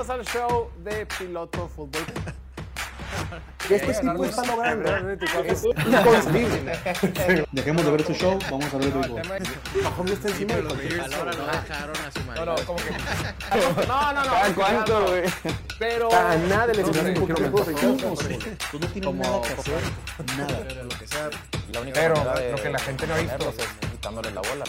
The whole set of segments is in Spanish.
Bienvenidos al show de Piloto Fútbol. Este tipo está logrando. Es inconcebible. Dejemos de ver su show, vamos a ver el béisbol. Mahomes está encima de no dejaron a su No, no, como que. No, no, no. ¿Cada cuánto, güey? Pero. A nada le sé, un poquito mejor. Tú no tienes nada que hacer. Nada. La única Pero de lo que la gente no ha visto. es quitándole la bola.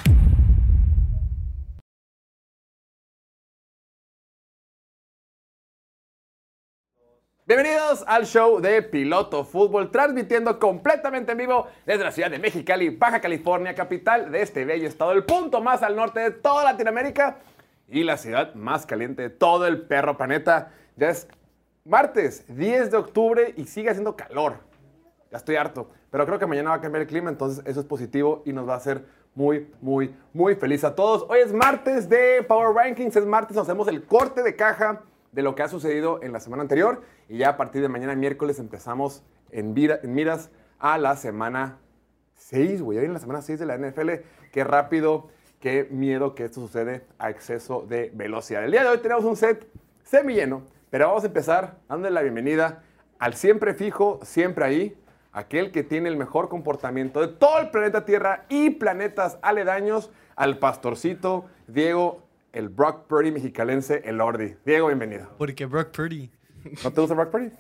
Bienvenidos al show de Piloto Fútbol, transmitiendo completamente en vivo desde la ciudad de Mexicali, Baja California, capital de este bello estado, el punto más al norte de toda Latinoamérica y la ciudad más caliente de todo el perro planeta. Ya es martes 10 de octubre y sigue haciendo calor. Ya estoy harto, pero creo que mañana va a cambiar el clima, entonces eso es positivo y nos va a hacer muy, muy, muy feliz a todos. Hoy es martes de Power Rankings, es martes, nos hacemos el corte de caja de lo que ha sucedido en la semana anterior. Y ya a partir de mañana miércoles empezamos en, en miras a la semana 6, güey, viene la semana 6 de la NFL, qué rápido, qué miedo que esto sucede a exceso de velocidad. El día de hoy tenemos un set semilleno, pero vamos a empezar dándole la bienvenida al siempre fijo, siempre ahí, aquel que tiene el mejor comportamiento de todo el planeta Tierra y planetas aledaños, al pastorcito Diego, el Brock Purdy mexicalense, el Ordi. Diego, bienvenido. Porque Brock Purdy. ¿No te gusta Brock Purdy?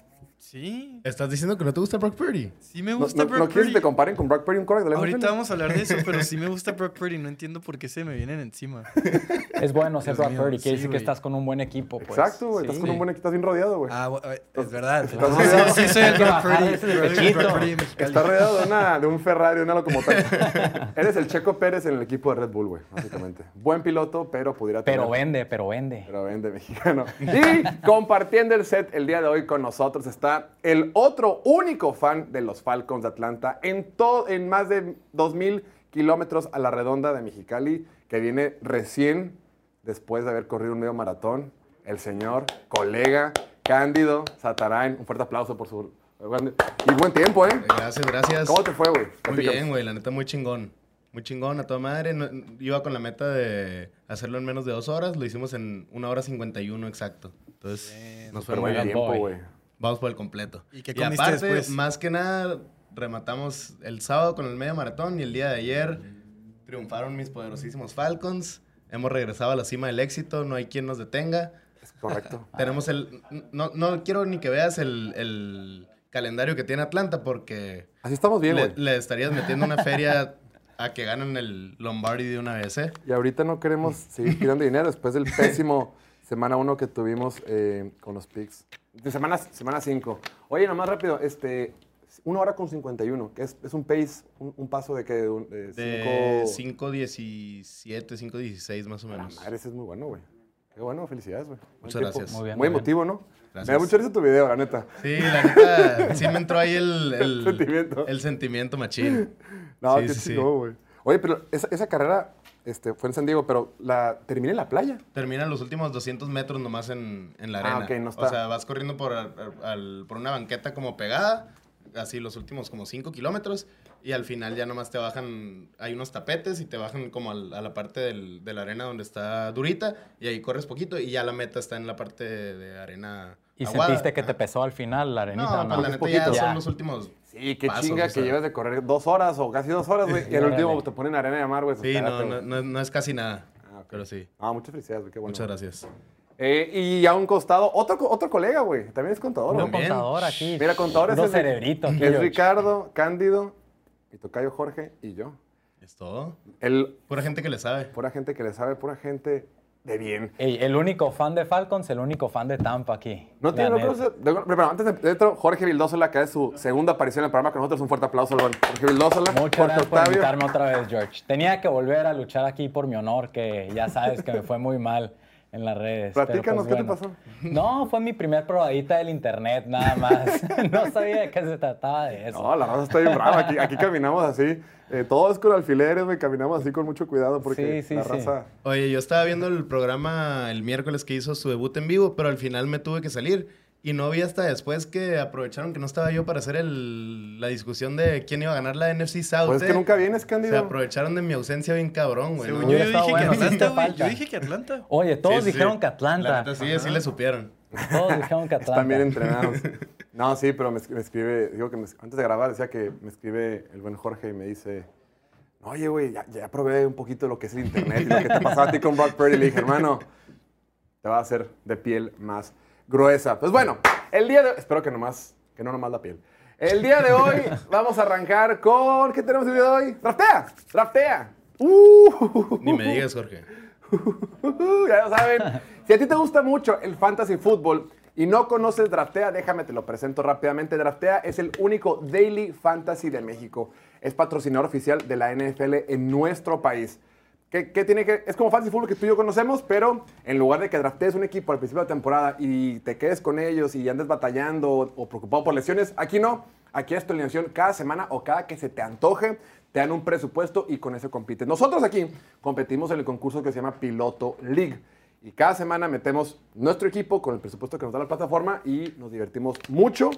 Sí, ¿Estás diciendo que no te gusta Brock Purdy? sí me ¿No, gusta no- Brock no quieres Purdy. que te comparen con Brock Purdy, un quarterback de la Ahorita NFL? vamos a hablar de eso, pero sí me gusta Brock Purdy. No entiendo por qué se me vienen encima. Es bueno ser Brock mío, Purdy, sí, quiere decir que estás con un buen equipo. Pues. Exacto, güey. Sí. Estás con un buen equipo, estás bien rodeado, güey. Ah, es verdad. Estás Sí, rodeado. sí, soy el Brock Purdy. Brock. Purdy mexicano. Está rodeado de, una, de un Ferrari, de una locomotora. Eres el Checo Pérez en el equipo de Red Bull, güey, básicamente. Buen piloto, pero pudiera tener... Pero vende, pero vende. Pero vende mexicano. Y compartiendo el set el día de hoy con nosotros está el otro único fan de los Falcons de Atlanta en, todo, en más de 2.000 kilómetros a la redonda de Mexicali, que viene recién después de haber corrido un medio maratón, el señor, colega, Cándido Satarain. Un fuerte aplauso por su... Y buen tiempo, ¿eh? Gracias, gracias. ¿Cómo te fue, güey? Muy bien, güey. La neta, muy chingón. Muy chingón, a toda madre. No- iba con la meta de hacerlo en menos de dos horas. Lo hicimos en una hora 51 exacto. Entonces, nos fue muy buen bien. tiempo, güey. Vamos por el completo. ¿Y qué comiste aparte, después? más que nada, rematamos el sábado con el medio maratón y el día de ayer triunfaron mis poderosísimos Falcons. Hemos regresado a la cima del éxito. No hay quien nos detenga. Es correcto. Tenemos el... No, no quiero ni que veas el, el calendario que tiene Atlanta porque Así estamos bien, le, le estarías metiendo una feria a que ganen el Lombardi de una vez, ¿eh? Y ahorita no queremos seguir tirando dinero después del pésimo semana 1 que tuvimos eh, con los picks. De semana 5. Semana cinco. Oye, nomás rápido, este, una hora con 51, que es, es un pace, un, un paso de que de, un- de De cinco... 5.17, 5.16 más o La menos. madre, ese es muy bueno, güey. Qué bueno, felicidades, güey. Muchas tiempo. gracias. Muy bien, Muy muy bien. emotivo, ¿no? Gracias. Me da mucho risa tu video, la neta. Sí, la neta, sí me entró ahí el, el, Sentimiento. el sentimiento machín. No, Sí, qué sí, sí. chingón, güey. Oye, pero esa, esa carrera este, fue en San Diego, pero la terminé en la playa. Terminan los últimos 200 metros nomás en, en la arena. Ah, ok, no está. O sea, vas corriendo por, al- al- por una banqueta como pegada, así los últimos como 5 kilómetros, y al final ya nomás te bajan, hay unos tapetes y te bajan como al- a la parte del- de la arena donde está durita, y ahí corres poquito, y ya la meta está en la parte de arena ¿Y aguada. sentiste que te pesó al final la arenita? No, o pues la neta poquito. ya Ya. son los últimos Sí, qué pasos, chinga o sea. que llevas de correr dos horas o casi dos horas, güey. Y al Órale. último te ponen arena de mar, güey. Sí, no, no, no, no es casi nada, Ah, pero sí. Ah, muchas felicidades, güey. Qué bueno. Muchas gracias. Eh, y a un costado, otro, otro colega, güey. También es contador, güey. Contador aquí. Mira, contador es el aquí, Es. Ricardo, Cándido, mi tocayo Jorge y yo. Es todo. El, Pura gente que le sabe. pura gente que le sabe, pura gente de bien. Ey, el único fan de Falcons, el único fan de Tampa aquí. No tiene, de- pero antes de dentro, Jorge Vildósola, que es su segunda aparición en el programa con nosotros. Un fuerte aplauso. Jorge Vildósola, Muchas Jorge gracias por invitarme otra vez, George. Tenía que volver a luchar aquí por mi honor, que ya sabes que me fue muy mal en las redes. Platícanos, pues, ¿qué te pasó? No, fue mi primer probadita del internet, nada más. no sabía de qué se trataba de eso. No, la raza está bien brava. Aquí, aquí caminamos así. eh, todo es con alfileres, güey. Caminamos así con mucho cuidado porque Sí, sí, la sí. raza... Oye, yo estaba viendo el programa el miércoles que hizo su debut en vivo, pero al final me tuve que salir. Y no vi hasta después que aprovecharon que no estaba yo para hacer el- la discusión de quién iba a ganar la NFC South. Pues es que ¿eh? nunca vienes, Se Cándido. aprovecharon de mi ausencia bien cabrón, güey. ¿no? yo, yo dije bueno, que Atlanta, güey. Yo dije que Atlanta. Oye, todos Sí, sí, dijeron que Atlanta. La neta sí, sí le supieron. Todos dijeron que Atlanta. Están bien entrenados. No, sí, pero me, me escribe, digo que me- antes de grabar decía que me escribe el buen Jorge y me dice, oye, güey, ya, ya probé un poquito lo que es el internet y lo que te pasaba a ti con Brock Purdy. Le dije, hermano, te va a hacer de piel más gruesa. Pues bueno, el día de espero que nomás, que no nomás la piel. El día de hoy vamos a arrancar con, ¿qué tenemos el día de hoy? Draftea, draftea. Uh, Ni me digas, Jorge. ya lo saben. Si a ti te gusta mucho el fantasy fútbol y no conoces Draftea, déjame te lo presento rápidamente. Draftea es el único daily fantasy de México. Es patrocinador oficial de la NFL en nuestro país. ¿Qué, tiene que, es como fantasy fútbol que tú y yo conocemos, pero en lugar de que draftees un equipo al principio de la temporada y te quedes con ellos y andes batallando o, o preocupado por lesiones, aquí no. Aquí es tu alineación cada semana o cada que se te antoje, te dan un presupuesto y con eso compites. Nosotros aquí competimos en el concurso que se llama Piloto League. Y cada semana metemos nuestro equipo con el presupuesto que nos da la plataforma y nos divertimos mucho.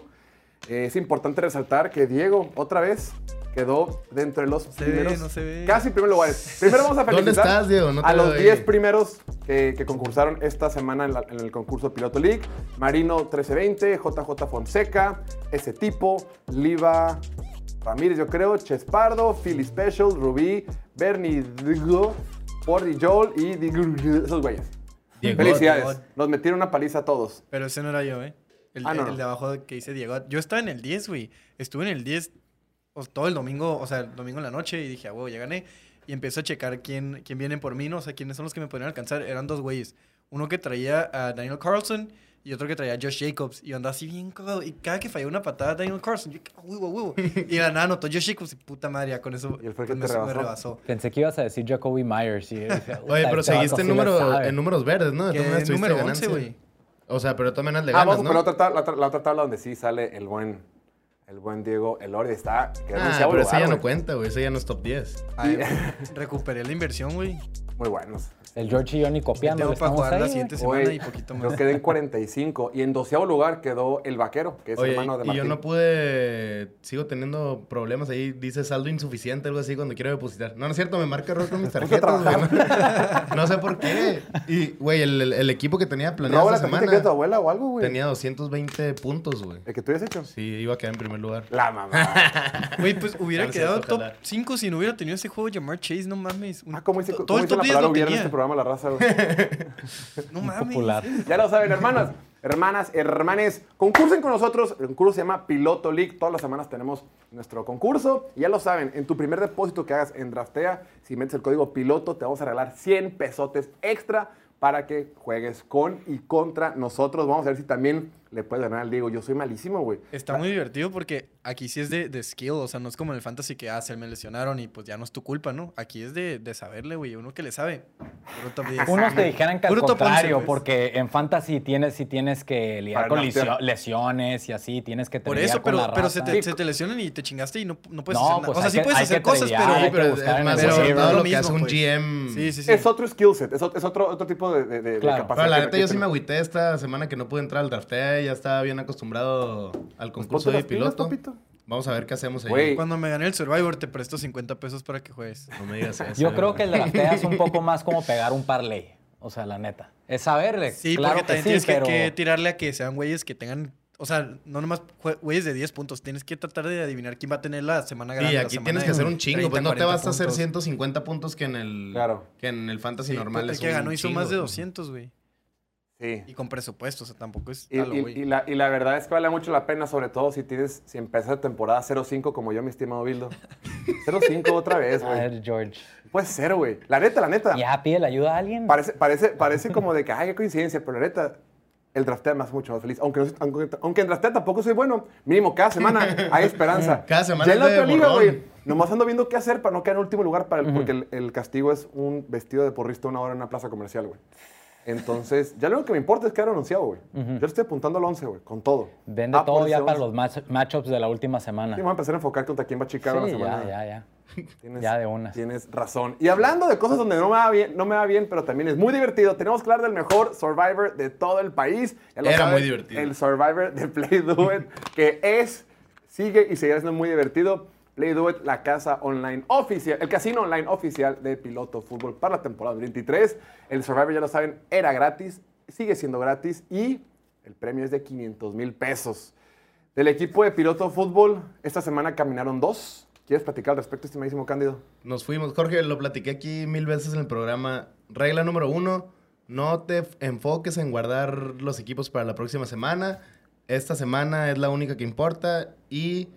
Eh, es importante resaltar que Diego, otra vez, quedó dentro de los se ve, primeros. no se ve. Casi primeros lugares. Primero vamos a ¿Dónde felicitar estás, Diego? No te a los veo ahí. 10 primeros que, que concursaron esta semana en, la- en el concurso Piloto League. Marino 1320, JJ Fonseca, ese tipo, Liva Ramírez, yo creo, Chespardo, Philly Special, Rubí, Bernie Digo, Pordy Joel y Digo- esos güeyes. Diego, Felicidades. Diego. Nos metieron una paliza a todos. Pero ese no era yo, ¿eh? El, Ah, no, el de abajo que dice Diego. Yo estaba en el 10, güey. Estuve en el 10 o- todo el domingo, o sea, el domingo en la noche y dije, ah, huevo, ya gané. Y empecé a checar quién, quién viene por mí, ¿no? O sea, quiénes son los que me podrían alcanzar. Eran dos güeyes. Uno que traía a Daniel Carlson y otro que traía a Josh Jacobs. Y yo andaba así bien cagado. Y cada que falló una patada Daniel Carlson, yo, ah, huevo, huevo. Y la nada anotó Josh Jacobs y puta madre, ya con eso, Y fue el que con eso me rebasó. rebasó. Pensé que ibas a decir Jacoby Myers. Y dije, Oye, "Puta, pero seguiste en, número, sabe". en números verdes, ¿no? De Que todas maneras tuviste número 11, ganancia. güey. O sea, pero todas maneras le Ah, ganas, vamos ¿no? con la otra, tabla, la, otra- la otra tabla donde sí sale el buen, el buen Diego Elordi. Está que Ah, pero ese ya no cuenta, güey. Ese ya no es top 10. Ay, recuperé la inversión, güey. Muy buenos. El George y yo ni copiando. Tengo para estamos jugar la siguiente semana Hoy y poquito Yo más. quedé en 45 y en doceavo lugar quedó el vaquero, que es Oye, hermano de y Martín. yo no pude... Sigo teniendo problemas ahí. Dice saldo insuficiente, algo así, cuando quiero depositar. No, no es cierto. Me marca error con mis tarjetas, güey. No, no sé por qué. Y, güey, el, el- el equipo que tenía planeado ¿Roba la esta de tu semana abuela o algo, güey? tenía 220 puntos, güey. ¿El que tú habías hecho? Sí, iba a quedar en primer lugar. La mamá. Güey, pues hubiera No quedado cierto, top ojalá. 5 si no hubiera tenido ese juego de llamar Chase, no mames. Un- ah, ¿cómo dice, to- cómo todo el top la 10 palabra lo tenía. este programa La Raza, güey? No mames. Popular. Ya lo saben, hermanas, hermanas, hermanes, concursen con nosotros. El concurso se llama Piloto League. Todas las semanas tenemos nuestro concurso. Y ya lo saben, en tu primer depósito que hagas en Draftea, si metes el código piloto, te vamos a regalar 100 pesotes extra para que juegues con y contra nosotros. Vamos a ver si también le puedes ganar al Diego. Yo soy malísimo, güey. Está muy divertido porque aquí sí es de, de skill, o sea, no es como en el fantasy que, ah, se me lesionaron y pues ya no es tu culpa, ¿no? Aquí es de, de saberle, güey, uno que le sabe. Puro top 10. Unos te dijeran que al 11, contrario, pues. porque en fantasy tienes, sí tienes que lidiar Para con lesio- lesiones y así, tienes que Por eso, pero, pero se, te, se te lesionan y te chingaste y no, no puedes No, hacer nada. pues o sea, hay sí que- puedes hacer cosas, tradear, pero... pero más pero no lo lo que hace un pues. GM. Sí, sí, sí. Es otro skill set, es, ot- es otro, otro tipo de, de, de- de Claro. capacidad. Pero la neta, yo sí me agüité esta semana que no pude entrar al draftea. Ya estaba bien acostumbrado al Pues concurso de las pilas, piloto. Vamos a ver qué hacemos ahí. Cuando me gané el Survivor te presto 50 pesos para que juegues. No me digas eso. Yo creo que el draftea es un poco más como pegar un parlay. O sea, la neta. Es saberle. Sí, claro porque que también sí, tienes que- pero... que, tirarle a que sean güeyes que tengan... O sea, no nomás güeyes de 10 puntos. Tienes que tratar de adivinar quién va a tener la semana grande. Sí, la aquí tienes de que hacer un chingo. 30, Pues no te 40 vas a hacer puntos. 150 puntos que en el, Claro. que en el fantasy Sí, normal. es que ganó hizo más de 200, güey. Sí. Y con presupuesto, o sea, tampoco es Y, talo, y- güey. y la, y la verdad es que vale mucho la pena, sobre todo si tienes, si empiezas la temporada 0-5 como yo, mi estimado Bildo. 0-5 otra vez, A güey. ver, George. Puede ser, güey. La neta, la neta. Ya pide la ayuda a alguien. Parece, parece, parece como de que, ay, qué coincidencia, pero la neta, el draftea me hace mucho más feliz. Aunque, no soy- aunque, aunque en draftea tampoco soy bueno, mínimo cada semana hay esperanza. Cada semana Ya en la otra liga, güey, nomás ando viendo qué hacer para no quedar en último lugar, para el- porque el, el castigo es un vestido de porrista una hora en una plaza comercial, güey. Entonces, ya lo único que me importa es quedar anunciado, güey. Yo le estoy apuntando al 11, güey, con todo. Vende Ah, todo ya para 11. los match- matchups de la última semana. Sí, me voy a empezar a enfocar contra quién va Chicago la Sí, semana. ya, ya, ya. Tienes, Ya de una. Tienes razón. Y hablando de cosas donde no me va bien, no me va bien, pero también es muy divertido, tenemos que hablar del mejor Survivor de todo el país. Ya lo Era muy divertido. El Survivor de Play Do It, que es, sigue y seguirá siendo muy divertido. Play la casa online oficial, el casino online oficial de Piloto Fútbol para la temporada 23. El Survivor, ya lo saben, era gratis, sigue siendo gratis y El premio es de 500 mil pesos. Del equipo de piloto fútbol, esta semana caminaron dos. ¿Quieres platicar al respecto, estimadísimo Cándido? Nos fuimos. Jorge, lo platiqué aquí mil veces en el programa. Regla número uno, no te enfoques en guardar los equipos para la próxima semana. Esta semana es la única que importa y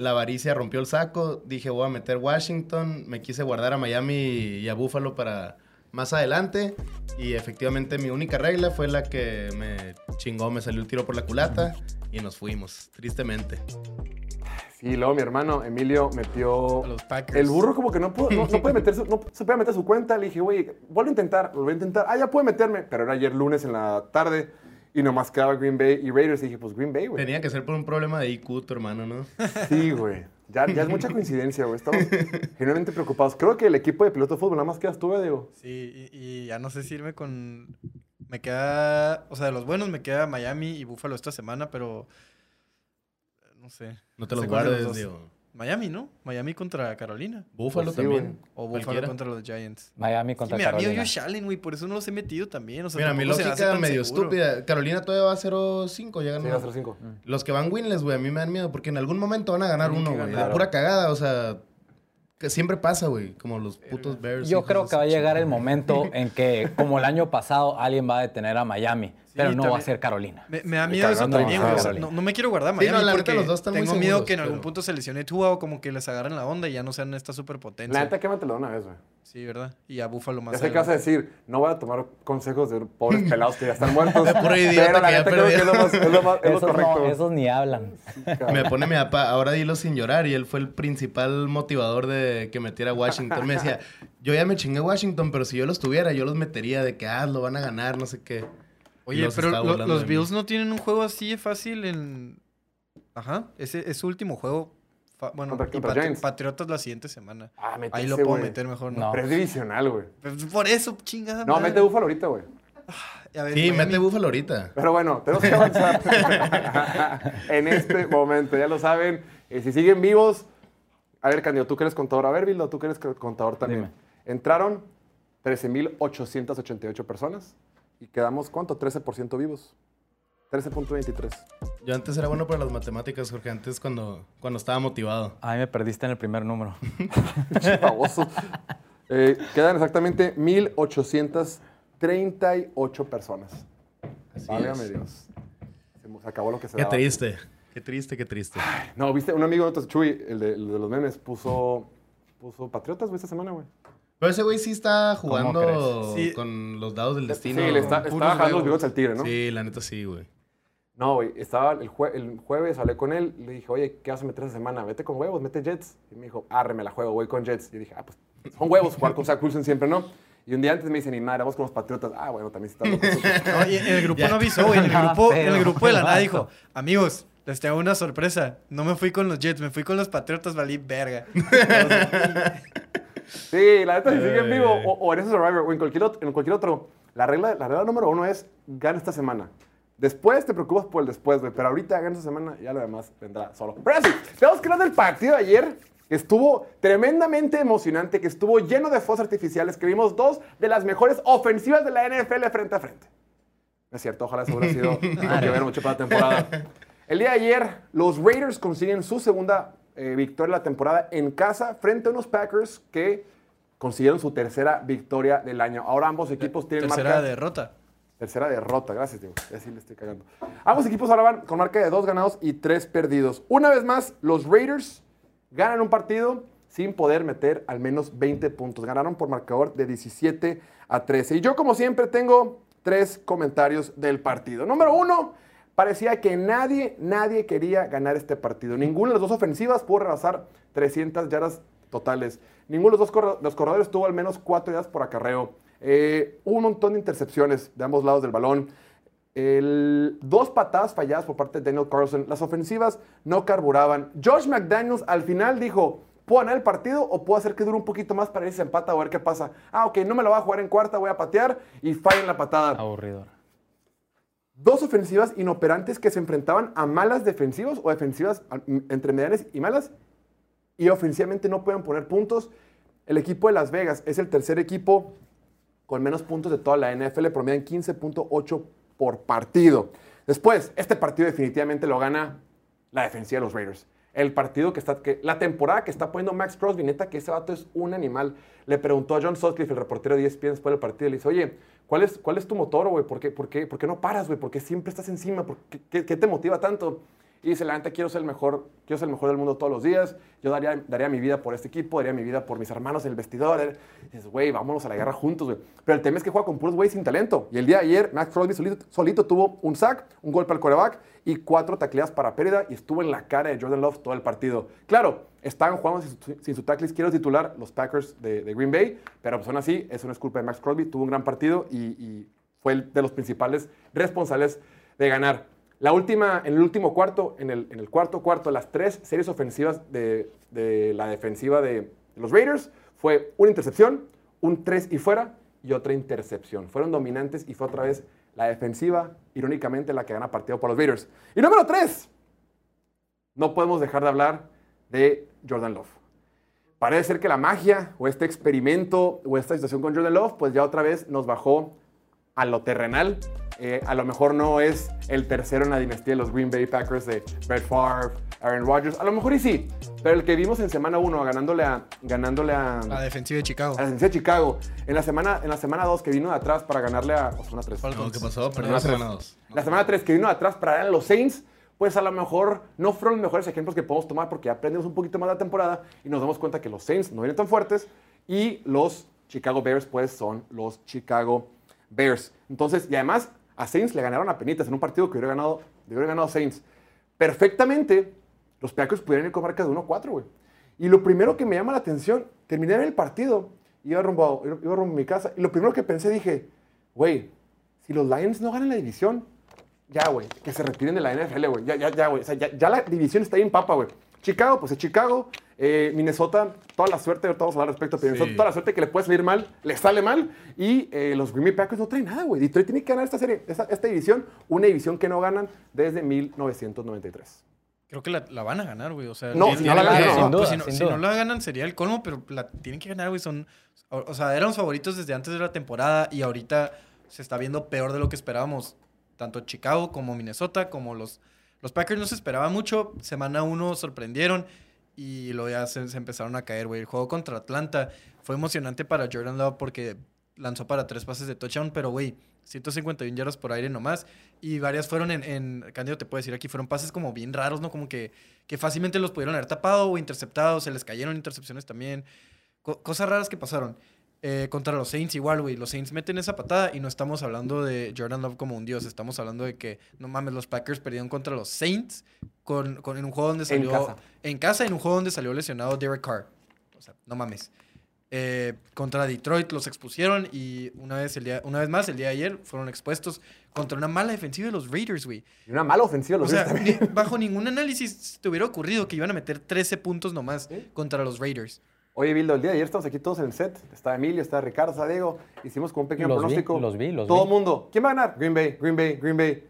la avaricia rompió el saco. Dije, voy a meter Washington. Me quise guardar a Miami y a Buffalo para más adelante. Y efectivamente mi única regla fue la que me chingó, me salió el tiro por la culata y nos fuimos, tristemente. Sí, luego mi hermano Emilio metió. A los Packers. El burro como que no, pudo- no, no puede meter su, no se puede meter su cuenta. Le dije, güey, vuelvo a intentar, vuelvo a intentar. Ah, ya puede meterme. Pero era ayer lunes en la tarde y nomás quedaba Green Bay y Raiders. Y dije, pues Green Bay, güey. Tenía que ser por un problema de IQ, tu hermano, ¿no? Sí, güey. Ya, ya es mucha coincidencia, güey. Estamos genuinamente preocupados. Creo que el equipo de piloto de fútbol nada más quedas tú, güey, Diego. Sí, y, y ya no sé si irme con... Me queda... O sea, de los buenos me queda Miami y Buffalo esta semana, pero... No sé. No te sé los guardes, dos. Miami, ¿no? Miami contra Carolina. Búfalo Pues sí, también. O Buffalo contra los Giants. Miami Sí, contra mira, a mí Carolina. Josh Allen, güey, por eso no los he metido también. O sea, Mira, mi se lógica tan medio seguro. estúpida. Carolina todavía va a 0-5, ya ganó. Sí, va a ser cinco. Los que van winless, güey, a mí me dan miedo porque en algún momento van a ganar uno, güey. De pura cagada, o sea, que siempre pasa, güey. Como los putos Bears. Yo creo que va a llegar el momento en que, como el año pasado, alguien va a detener a Miami, pero no va a ser Carolina. Me, me da miedo eso también, a. O sea, no, no me quiero guardar a Sí, no, Miami la neta, porque los dos están muy tengo miedo seguros, que en algún pero- punto se lesione Tua o como que les agarren la onda y ya no sean esta superpotencia. La neta, quématelo de una vez, güey. Sí, ¿verdad? Y a Buffalo más Ya sé que vas a decir, no voy a tomar consejos de pobres pelados que ya están muertos. De puro idiota pero la que ya neta creo que es lo, más, es lo, más- es lo Esos, correcto. no, esos ni hablan. Me pone mi papá, ahora dilo sin llorar. Y él fue el principal motivador de que metiera a Washington. Me decía, yo ya me chingué Washington, pero si yo los tuviera, yo los metería de que, ah, lo van a ganar, no sé qué. Oye, pero lo- los. Bills no tienen un juego así de fácil en... Ajá, ese es su último juego. Fa- Bueno, Contra- y contra Patri- Giants. Patriotas la siguiente semana. Ah, mete Ahí lo puedo meter mejor, ¿no? No. Pero es divisional, güey. Pues por eso, chingada No, madre. mete Búfalo ahorita, güey. A ver, Sí, mete Búfalo ahorita. Pero bueno, tenemos que avanzar en este momento. Ya lo saben. Eh, si siguen vivos, a ver, Candido, tú que eres contador. A ver, Bildo, tú que eres contador también. Dime. Entraron 13.888 personas y quedamos, ¿cuánto? 13% vivos. 13.23. Yo antes era bueno para las matemáticas, Jorge. Antes cuando, cuando estaba motivado. Ay, me perdiste en el primer número. Pinche baboso. Eh, quedan exactamente 1.838 personas. Así Válgame es. Dios. Se acabó lo que se Qué daba. triste. Qué triste, qué triste. No, viste, un amigo Chuy, el de, el de los memes, puso, puso Patriotas, güey, esta semana, güey. Pero ese güey sí está jugando? Sí. con los dados del destino. Sí, le está, está bajando los bigotes al tigre, ¿no? Sí, la neta sí, güey. No, güey, estaba el, jue- el jueves, hablé con él, le dije, oye, ¿qué vas a meter esta semana? Vete con huevos, mete Jets. Y me dijo, arre, me la juego, voy con Jets. Y yo dije, ah, pues son huevos, jugar con Zach Wilson siempre, ¿no? Y un día antes me dicen, ni madre, vamos con los Patriotas. Ah, bueno, también sí está loco. En el grupo Ya. no avisó, güey. En el grupo, en el grupo de la nada dijo, amigos, les tengo una sorpresa. No me fui con los Jets, me fui con los Patriotas, valí verga. Sí, la neta, si siguen Eh. vivo, o, o en ese Survivor, o en cualquier, otro, en cualquier otro, la regla, la regla número uno es, gana esta semana. Después te preocupas por el después, güey, pero ahorita gana esta semana y ya lo demás vendrá solo. Pero sí, tenemos que hablar del partido de ayer, que estuvo tremendamente emocionante, que estuvo lleno de fuegos artificiales, que vimos dos de las mejores ofensivas de la NFL frente a frente. No es cierto, ojalá eso hubiera sido lo que ver mucho para la temporada. El día de ayer, los Raiders consiguen su segunda eh, victoria de la temporada en casa frente a unos Packers que consiguieron su tercera victoria del año. Ahora ambos equipos tienen Tercera marca... derrota. Tercera derrota, gracias, Diego. Ya sí le estoy cagando. Ambos equipos ahora van con marca de dos ganados y tres perdidos. Una vez más, los Raiders ganan un partido sin poder meter al menos 20 puntos. Ganaron por marcador de 17 a 13. Y yo, como siempre, tengo tres comentarios del partido. Número uno, parecía que nadie, nadie quería ganar este partido. Ninguna de las dos ofensivas pudo rebasar 300 yardas totales. Ninguno de los dos corre- los corredores tuvo al menos 4 yardas por acarreo. Eh, un montón de intercepciones de ambos lados del balón. Dos patadas falladas por parte de Daniel Carlson. Las ofensivas no carburaban. Josh McDaniels al final dijo, ¿puedo ganar el partido o puedo hacer que dure un poquito más para ir se empata o ver qué pasa? Ah, ok, no me lo voy a jugar en cuarta, voy a patear y falla en la patada. Aburridor. Dos ofensivas inoperantes que se enfrentaban a malas defensivas o defensivas entre medianas y malas y ofensivamente no pueden poner puntos. El equipo de Las Vegas es el tercer equipo con menos puntos de toda la NFL, promedian 15.8 por partido. Después, este partido definitivamente lo gana la defensiva de los Raiders. El partido que está, que, la temporada que está poniendo Max Crosby, neta que ese vato es un animal. Le preguntó a John Sutcliffe, el reportero de ESPN después del partido, le dice, oye, ¿cuál es, cuál es tu motor, güey? ¿Por qué, por, qué, ¿Por qué no paras, güey? ¿Por qué siempre estás encima? ¿Por qué, qué, qué te motiva tanto? Y dice, la neta, quiero ser el mejor, quiero ser el mejor del mundo todos los días. Yo daría, daría mi vida por este equipo, daría mi vida por mis hermanos en el vestidor. Y dices, güey, vámonos a la guerra juntos, güey. Pero el tema es que juega con puros güey sin talento. Y el día ayer, Max Crosby solito, tuvo un sack, un golpe al coreback y cuatro tacleadas para pérdida y estuvo en la cara de Jordan Love todo el partido. Claro, estaban jugando sin su, sin su tackle izquierdo titular los Packers de, Green Bay, pero pues aún así, eso no es culpa de Max Crosby. Tuvo un gran partido y, y fue el de los principales responsables de ganar. La última, en el último cuarto, en el, cuarto cuarto, las tres series ofensivas de, la defensiva de los Raiders fue una intercepción, un tres y fuera y otra intercepción. Fueron dominantes y fue otra vez la defensiva, irónicamente, la que gana partido por los Raiders. Y número tres, no podemos dejar de hablar de Jordan Love. Parece ser que la magia o este experimento o esta situación con Jordan Love, pues ya otra vez nos bajó a lo terrenal. Eh, a lo mejor no es el tercero en la dinastía de los Green Bay Packers de Brett Favre, Aaron Rodgers. A lo mejor y sí, pero el que vimos en semana 1 ganándole a, ganándole a, La defensiva de Chicago. a la defensiva de Chicago. En la semana en la semana 2 que vino de atrás para ganarle a... O semana 3. No, ¿Qué pasó? Perdón, Semana tres. semana dos. La semana 3 que vino de atrás para ganar a los Saints, pues a lo mejor no fueron los mejores ejemplos que podemos tomar porque ya aprendimos un poquito más de la temporada y nos damos cuenta que los Saints no vienen tan fuertes y los Chicago Bears pues son los Chicago Bears. Entonces, y además a Saints le ganaron a penitas en un partido que hubiera ganado, hubiera ganado Saints. Perfectamente, los Packers pudieran ir con marcas de 1-4, güey. Y lo primero que me llama la atención, terminé el partido, iba rumbo, a- iba rumbo a mi casa, y lo primero que pensé, dije, güey, si los Lions no ganan la división, ya, güey, que se retiren de la NFL, güey. Ya, ya, ya, güey. O sea, ya, ya la división está ahí en papa, güey. Chicago, pues es Chicago. Eh, Minnesota, toda la suerte, ahorita vamos a hablar respecto, pero Minnesota, Sí. toda la suerte que le puede salir mal, le sale mal. Y eh, los Green Bay Packers no traen nada, güey. Detroit tiene que ganar esta serie, esta, esta división, una división que no ganan desde 1993. Creo que la, la van a ganar, güey. O sea, No, si no la ganan, no. Sin duda, si no, sin si duda. no la ganan sería el colmo, pero la tienen que ganar, güey. Son, o, o sea, eran los favoritos desde antes de la temporada y ahorita se está viendo peor de lo que esperábamos. Tanto Chicago como Minnesota, como los, los Packers no se esperaba mucho. Semana uno sorprendieron y luego ya se, empezaron a caer, güey. El juego contra Atlanta fue emocionante para Jordan Love porque lanzó para tres pases de touchdown, pero, güey, 151 yardas por aire nomás. Y varias fueron en, en te puedo decir aquí, fueron pases como bien raros, ¿no? Como que, que fácilmente los pudieron haber tapado o interceptado, se les cayeron intercepciones también. Co- cosas raras que pasaron. Eh, contra los Saints igual, güey. Los Saints meten esa patada y no estamos hablando de Jordan Love como un dios. Estamos hablando de que, no mames, los Packers perdieron contra los Saints con, con- en un juego donde salió... casa. En casa, en un juego donde salió lesionado Derek Carr. O sea, no mames. Eh, contra Detroit los expusieron y una vez, el día, una vez más, el día de ayer, fueron expuestos contra una mala defensiva de los Raiders, güey. Y una mala ofensiva O los sea, Bears también. ni- bajo ningún análisis te hubiera ocurrido que iban a meter 13 puntos nomás ¿Sí? contra los Raiders. Oye, Bildo, el día de ayer estamos aquí todos en el set. Está Emilio, está Ricardo, está Diego. Hicimos como un pequeño Los vi, pronóstico. los vi, los Todo vi. el mundo. ¿Quién va a ganar? Green Bay, Green Bay, Green Bay.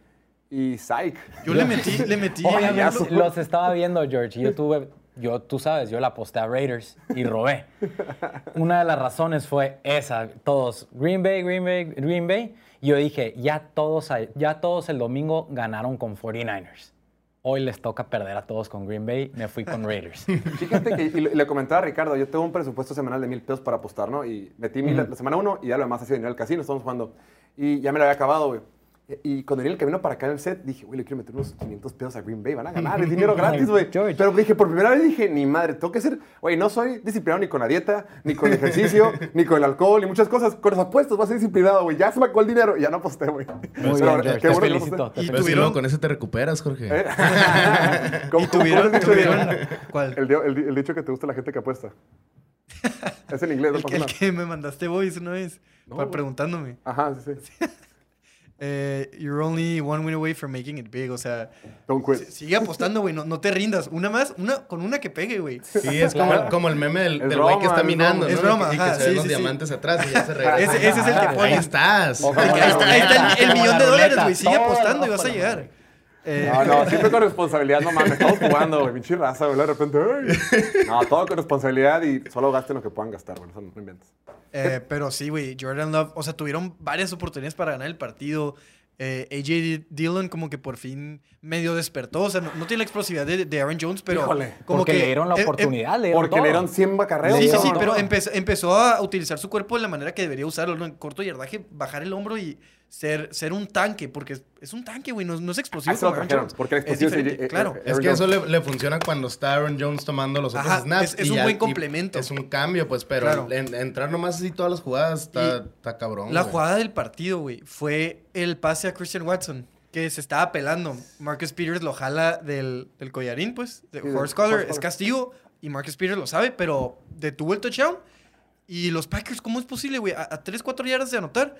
Y Psych. Yo le metí, le metí. Payaso. Los estaba viendo, George, y yo tuve, yo, tú sabes, yo la aposté a Raiders y robé. Una de las razones fue esa, todos, Green Bay, Green Bay, Green Bay. Y yo dije, ya todos, ya todos el domingo ganaron con 49ers. Hoy les toca perder a todos con Green Bay, me fui con Raiders. Fíjate que, y le, comentaba a Ricardo, yo tengo un presupuesto semanal de mil pesos para apostar, ¿no? Y metí mil la- la semana uno y ya lo demás ha sido dinero al casino, estamos jugando. Y ya me lo había acabado, güey. Y cuando venía el camino para acá en el set, dije, güey, le quiero meter unos 500 pesos a Green Bay, van a ganar, es dinero gratis, güey. Pero dije, por primera vez dije, ni madre, tengo que ser, güey, no soy disciplinado ni con la dieta, ni con el ejercicio, ni con el alcohol, ni muchas cosas. Con los apuestos voy a ser disciplinado, güey. Ya se me acabó el dinero y ya no aposté, güey. Muy Pero, bien, George, qué te bueno que no felicito. aposté. Y Pero si tuvieron- luego con ese te recuperas, Jorge. ¿Eh? ¿Cómo- Y tuvieron, cómo es el dicho? tuvieron, ¿cuál? El, di- el di- el dicho que te gusta la gente que apuesta. Es en inglés, no El, pasa que- el nada. que me mandaste voice una vez, No, pa- güey. preguntándome. Ajá, sí, sí. Eh, you're only one win away from making it big. O sea, Don't quit. si- sigue apostando, güey. No, no te rindas. Una más, una, con una que pegue, güey. Sí, es como, como el meme del güey que está es minando. Es broma, y que, ajá, se ven sí, los sí, sí. diamantes atrás y ya se regresa. Ese, ese es el que Ahí pones. estás. Ahí está, ahí está el, el millón de dólares, güey. Sigue apostando y vas a llegar. Eh, No, no, siempre con responsabilidad, no mames, estamos jugando, güey, pinche raza, güey, de repente, ay. No, todo con responsabilidad y solo gasten lo que puedan gastar, güey, eso no inventes. eh, pero sí, güey, Jordan Love, o sea, tuvieron varias oportunidades para ganar el partido. Eh, AJ Dillon como que por fin medio despertó. O sea, no, no tiene la explosividad de, de Aaron Jones, pero Híjole, como Porque que le dieron la em- em- oportunidad, le dieron Porque todo. le dieron 100 bacarreos. Sí, sí, sí, pero empezó, empezó a utilizar su cuerpo de la manera que debería usarlo, ¿no? En corto yardaje, bajar el hombro y ser, ser un tanque, porque es, es un tanque, güey, no, no es explosivo Ah, como Aaron Jones. porque explosivo, diferente, eh, claro. eh, Es que eso le, le funciona cuando está Aaron Jones tomando los otros Ajá, snaps. es- es y un ya- buen complemento. Es un cambio, pues, pero Claro. en- entrar nomás así todas las jugadas está, está cabrón. La güey. jugada del partido, güey, fue el pase a Christian Watson, que se estaba pelando. Marcus Peters lo jala del, del collarín, pues, de Sí, Horse Collar, es castigo, y Marcus Peters lo sabe, pero detuvo el touchdown. Y los Packers, ¿cómo es posible, güey? A, a 3, 4 yardas de anotar.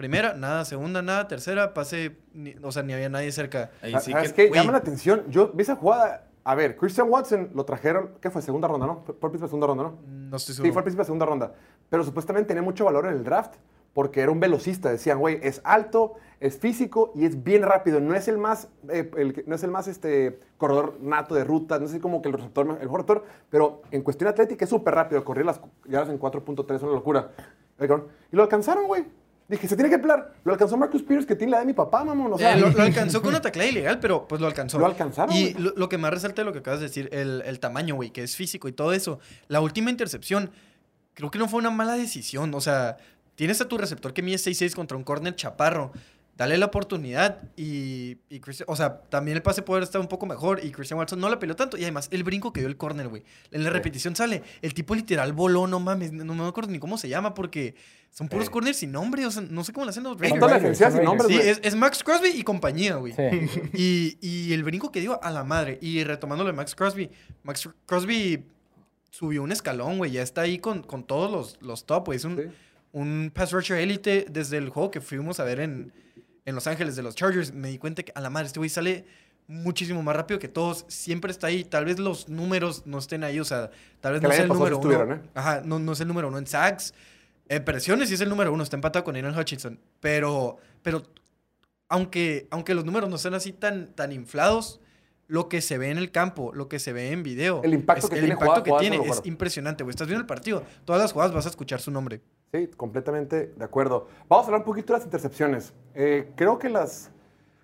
Primera, nada. Segunda, nada. Tercera, pase. ni- o sea, ni había nadie cerca. Ahí Ah, sí ¿Sabes que, qué? güey. Llama la atención. Yo vi esa jugada. A ver, Christian Watson lo trajeron. ¿Qué fue? Segunda ronda, ¿no? Fue el principio de segunda ronda, ¿no? No estoy Sí, seguro. fue al principio de segunda ronda. Pero supuestamente tenía mucho valor en el draft porque era un velocista. Decían, güey, es alto, es físico y es bien rápido. No es el más, eh, el no es el más este, corredor nato de ruta, no sé como que el receptor, el mejor receptor, pero en cuestión atlética es súper rápido. Corría las yardas en 4.3, una locura. Y lo alcanzaron, güey. Dije, se tiene que pelar. Lo alcanzó Marcus Pierce, que tiene la de mi papá, mamón. O sea, Eh, lo, lo alcanzó con una taclea ilegal, pero pues lo alcanzó. Lo alcanzaron, Y lo que más resalta de lo que acabas de decir, el, el tamaño, güey, que es físico y todo eso. La última intercepción, creo que no fue una mala decisión. O sea, tienes a tu receptor que mide 6'6 contra un corner chaparro. Dale la oportunidad y, y Christian- o sea, también el pase puede haber estado un poco mejor y Christian Watson no la peleó tanto. Y además, el brinco que dio el corner, güey. En la repetición sale, el tipo literal voló, no mames, no me acuerdo ni cómo se llama porque son puros Eh. corners sin nombre, o sea, no sé cómo le hacen los Raiders. toda la son sin nombres, Sí, es, es Max Crosby y compañía, güey. Sí. Y, y el brinco que dio a la madre. Y retomándolo de Max Crosby, Max Crosby subió un escalón, güey. Ya está ahí con, con todos los, los top, güey. Es un, Sí. un pass rusher élite desde el juego que fuimos a ver en, en Los Ángeles de los Chargers. Me di cuenta que a la madre este güey sale muchísimo más rápido que todos. Siempre está ahí. Tal vez los números no estén ahí. O sea, tal vez Que no sea el número uno. ¿eh? Ajá, no, no es el número uno en sacks. En presiones sí es el número uno. Está empatado con Aaron Hutchinson. Pero, pero aunque, aunque los números no sean así tan, tan inflados, lo que se ve en el campo, lo que se ve en video, El impacto es- que el tiene impacto jugada- que jugada tiene es impresionante, güey. Estás viendo el partido, todas las jugadas vas a escuchar su nombre. Sí, completamente de acuerdo. Vamos a hablar un poquito de las intercepciones. Eh, creo que las...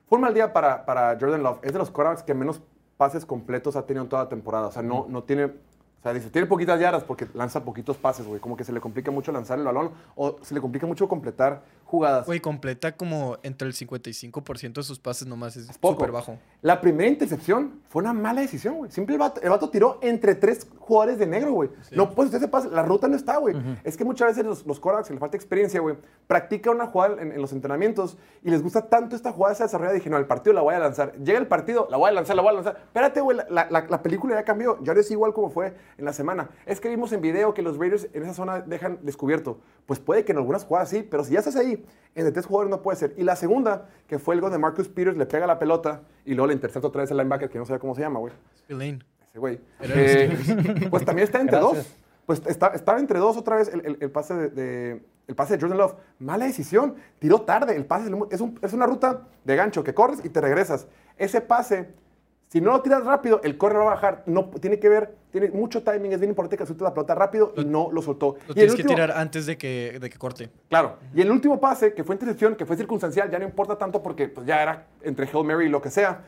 Fue un mal día para, para Jordan Love. Es de los quarterbacks que menos pases completos ha tenido en toda la temporada. O sea, no, no tiene... O sea, dice, tiene poquitas yardas porque lanza poquitos pases, güey. Como que se le complica mucho lanzar el balón o se le complica mucho completar jugadas. Güey, completa como entre el 55% de sus pases nomás, es súper bajo. La primera intercepción fue una mala decisión, güey. Siempre el vato, el vato tiró entre tres jugadores de negro, güey. No puedes hacer ese pase. La ruta no está, güey. Es que muchas veces los, los que les falta experiencia, güey, practican una jugada en, en los entrenamientos y les gusta tanto esta jugada, se desarrolla. Dije, no, el partido la voy a lanzar. Llega el partido, la voy a lanzar, la voy a lanzar. Espérate, güey, la, la- la película ya cambió. Ya no es igual como fue en la semana. Es que vimos en video que los Raiders en esa zona dejan descubierto. Pues puede que en algunas jugadas sí, pero si ya estás ahí, entre tres jugadores no puede ser. Y la segunda, que fue el gol de Marcus Peters, le pega la pelota y luego le intercepta otra vez el linebacker, que no sé cómo se llama, güey. Elaine. Ese güey. Eh, pues también está entre Gracias. dos. Pues está, estaba entre dos otra vez el, el- el pase de, de- el pase de Jordan Love. Mala decisión. Tiró tarde. El pase es, un- es una ruta de gancho que corres y te regresas. Ese pase, si no lo tiras rápido, el corner va a bajar. No, tiene que ver, tiene mucho timing. Es bien importante que suelte la pelota rápido y no lo soltó. Lo y tienes que tirar antes de que, de que corte. Claro. Y el último pase, que fue intercepción, que fue circunstancial, ya no importa tanto porque pues, ya era entre Hail Mary y lo que sea.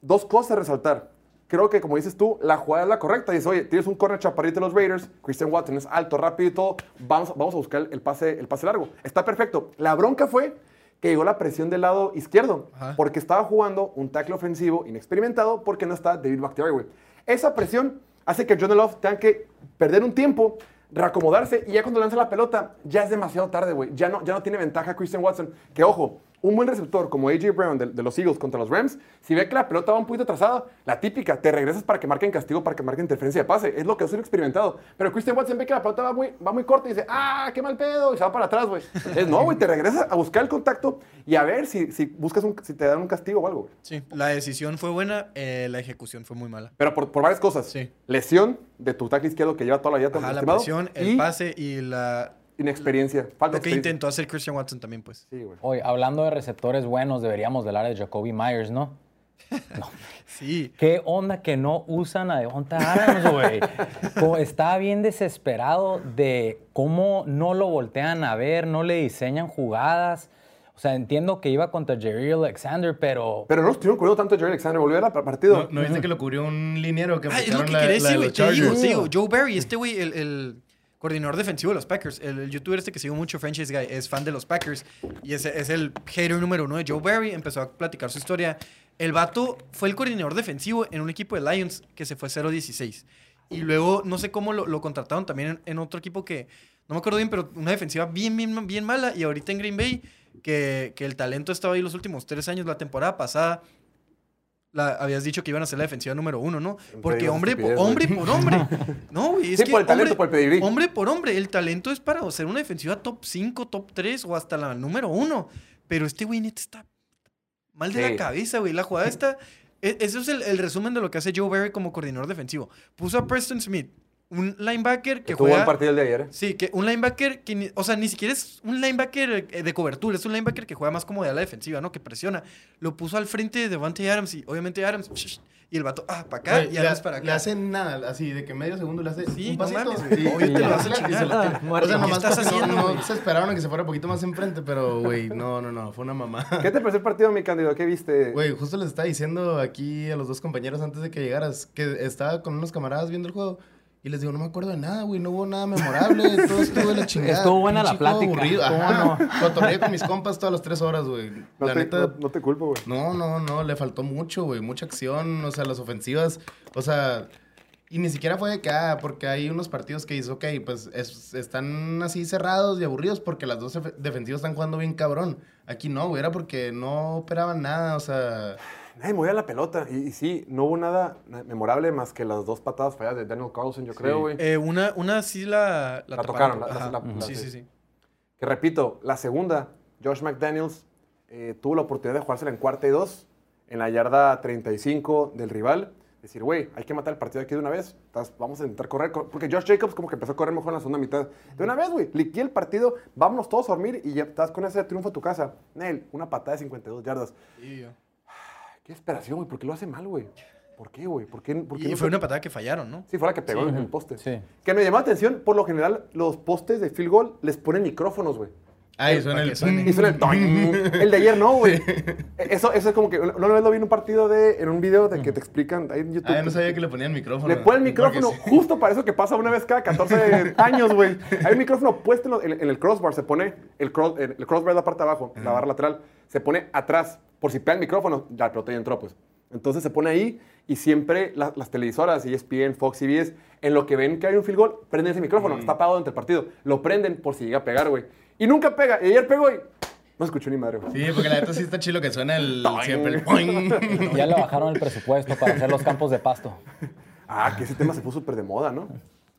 Dos cosas a resaltar. Creo que, como dices tú, la jugada es la correcta. Dices, oye, tienes un corner chaparrito de los Raiders, Christian Watson es alto, rápido y todo. Vamos, vamos a buscar el pase, el pase largo. Está perfecto. La bronca fue que llegó la presión del lado izquierdo, Ajá. porque estaba jugando un tackle ofensivo inexperimentado porque no está David Bakhtiari, güey. Esa presión hace que John Love tenga que perder un tiempo, reacomodarse y ya cuando lanza la pelota ya es demasiado tarde, güey. Ya no, ya no tiene ventaja Christian Watson. Que ojo, un buen receptor como AJ Brown de, de los Eagles contra los Rams, si ve que la pelota va un poquito atrasada, la típica, te regresas para que marquen castigo, para que marquen interferencia de pase. Es lo que yo soy experimentado. Pero Christian Watson ve que la pelota va muy, va muy corta y dice, ah, qué mal pedo, y se va para atrás, güey. Es no, güey, te regresas a buscar el contacto y a ver si, si buscas un, si te dan un castigo o algo, güey. Sí, la decisión fue buena, eh, la ejecución fue muy mala. Pero por, por varias cosas. Sí. Lesión de tu tackle izquierdo que lleva toda la vida Ajá, la presión, el y pase y la, inexperiencia. Falta lo que experiencia. intentó hacer Christian Watson también, pues. Sí, güey. Hoy, hablando de receptores buenos, deberíamos hablar de Jacoby Myers, ¿no? Sí. ¿Qué onda que no usan a Devonta Adams, güey? Estaba bien desesperado de cómo no lo voltean a ver, no le diseñan jugadas. O sea, entiendo que iba contra Jerry Alexander, pero... Pero no estuvieron cubriendo tanto a Jerry Alexander. Volvió al partido. ¿No, ¿no viste que lo cubrió un liniero que Ah, es lo que la, quería la decir, güey. Te digo, Chargers? te digo. Joe Barry, este güey, el, el coordinador defensivo de los Packers, el, youtuber este que sigo mucho, Franchise Guy, es fan de los Packers y es, es el hater número uno de Joe Barry. Empezó a platicar su historia. El vato fue el coordinador defensivo en un equipo de Lions que se fue 0-16. Y luego, no sé cómo lo, contrataron también en, en otro equipo que, no me acuerdo bien, pero una defensiva bien, bien, bien mala. Y ahorita en Green Bay, que, que el talento estaba ahí los últimos tres años, la temporada pasada. La, habías dicho que iban a ser la defensiva número uno, ¿no? Porque hombre, por, hombre por hombre. No, güey, es Sí, que por el talento, hombre, por el pedigrí. hombre por hombre. El talento es para ser una defensiva top 5, top 3 o hasta la número uno. Pero este güey neta está mal de Sí. la cabeza, güey. La jugada está... e- Eso es el, el resumen de lo que hace Joe Barry como coordinador defensivo. Puso a Preston Smith, un linebacker que Tuvo juega... el partido el de ayer. ¿eh? Sí, que un linebacker que, ni- o sea, ni siquiera es un linebacker eh, de cobertura, es un linebacker que juega más como de ala defensiva, ¿no? Que presiona. Lo puso al frente de Devante Adams y obviamente Adams, y el vato, ah, para acá y le, Adams para acá. le hacen nada, así de que medio segundo le hace Sí, un no pasito. mames, güey. Obvio y te lo se la- chingar. se la tira. Muerto. O sea, ¿Qué nomás estás no- no, se esperaron a que se fuera un poquito más enfrente, pero, güey, no, no, no, fue una mamá. ¿Qué te pareció el partido, mi candidato? ¿Qué viste? Güey, justo les estaba diciendo aquí a los dos compañeros antes de que llegaras que estaba con unos camaradas viendo el juego y les digo, no me acuerdo de nada, güey, no hubo nada memorable, todo estuvo de la chingada. Estuvo buena la plática, aburrido. ¿cómo Ajá. Cotorreé con mis compas todas las tres horas, güey. no, La te, neta, no, no te culpo, güey. no, no, no, le faltó mucho, güey, mucha acción, o sea, las ofensivas, o sea, y ni siquiera fue de que, ah, porque hay unos partidos que dices, ok, pues es- están así cerrados y aburridos porque las dos efe- defensivas están jugando bien cabrón. Aquí no, güey, era porque no operaban nada, o sea, Nadie movía la pelota. Y, y sí, no hubo nada memorable más que las dos patadas falladas de Daniel Carlson, yo creo, güey. Eh, una, una sí la... La taparon. tocaron, la- la- la- sí, sí. sí, sí. Que repito, la segunda, Josh McDaniels eh, tuvo la oportunidad de jugársela en cuarta y dos, en la yarda 35 del rival. Decir, güey, hay que matar el partido aquí de una vez. Estás- vamos a intentar correr. co- Porque Josh Jacobs como que empezó a correr mejor en la segunda mitad. De una vez, güey, liqué el partido, vámonos todos a dormir y ya estás con ese triunfo a tu casa. Nel, una patada de 52 yardas. Sí, yo. Qué esperación, güey, ¿por qué lo hace mal, güey? ¿Por qué, güey? ¿Por qué, por qué Y no fue una patada que fallaron, ¿no? Sí, fue la que pegó en el poste. Sí. Que me llamó la atención, por lo general, los postes de field goal les ponen micrófonos, güey. Ay, suena para el... que suene. Y suena el. El de ayer no, güey. Eso, eso es como que. Una vez lo vi en un partido de. En un video de que te explican ahí en YouTube. Ah, yo no sabía que le ponían micrófono. Le ponen el micrófono sí. justo para eso que pasa una vez cada 14 años, güey. Hay un micrófono puesto en, lo- en- en el crossbar. Se pone el, cross, el, el crossbar de la parte de abajo, la barra lateral. Se pone atrás. Por si pega el micrófono, ya el pelota ya entró, pues. Entonces se pone ahí y siempre la- las televisoras, ESPN, Fox, CBS, en lo que ven que hay un field goal, prenden ese micrófono. Está apagado durante el partido. Lo prenden por si llega a pegar, güey. Y nunca pega. Y ayer pegó y no escuchó ni madre, güey. Sí, porque la neta sí está chilo que suena el... siempre el... poing. Ya le bajaron el presupuesto para hacer los campos de pasto. Ah, que ese tema se puso súper de moda, ¿no?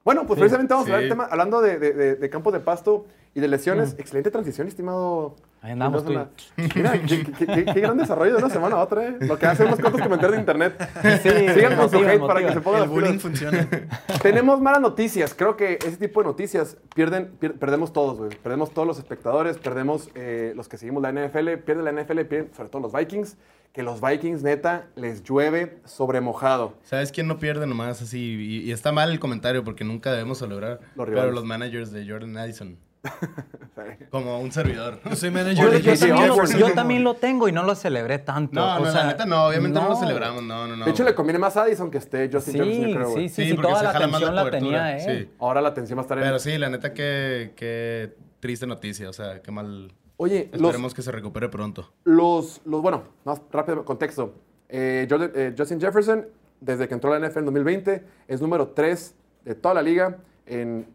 Bueno, pues precisamente vamos a hablar del tema, hablando de, de- de- de campos de pasto y de lesiones. Excelente transición, estimado. Ahí andamos. Mira, qué, qué- qué- qué gran desarrollo de una semana a otra, ¿eh? Lo que hacen unos cuantos comentarios de internet. Sigan con su hate para que se pongan El las bullying pilas. funciona. Tenemos malas noticias. Creo que ese tipo de noticias pierden, pier- perdemos todos, güey. Perdemos todos los espectadores, perdemos eh, los que seguimos la NFL, pierde la NFL, pierden sobre todo los Vikings. Que los Vikings, neta, les llueve sobre mojado. ¿Sabes quién no pierde nomás así? Y, y está mal el comentario porque nunca debemos celebrar. Los pero rivales. los managers de Jordan Addison. Como un servidor. Yo soy manager de yo también, lo, yo también lo tengo y no lo celebré tanto. No, o no, sea, la neta no. Obviamente no, lo celebramos. No, no, no. De hecho, le conviene más a Addison que esté Justin Sí, Jefferson, yo creo, güey. sí, sí, sí, porque toda se la jala más la cobertura. tenía él. Sí. Ahora la atención va a estar en... Pero sí, la neta, qué, qué triste noticia. O sea, qué mal. Oye, los, Esperemos que se recupere pronto. los, los... Bueno, más rápido contexto. Eh, Jordan- eh, Justin Jefferson, desde que entró a la NFL en 2020, es número 3 de toda la liga en,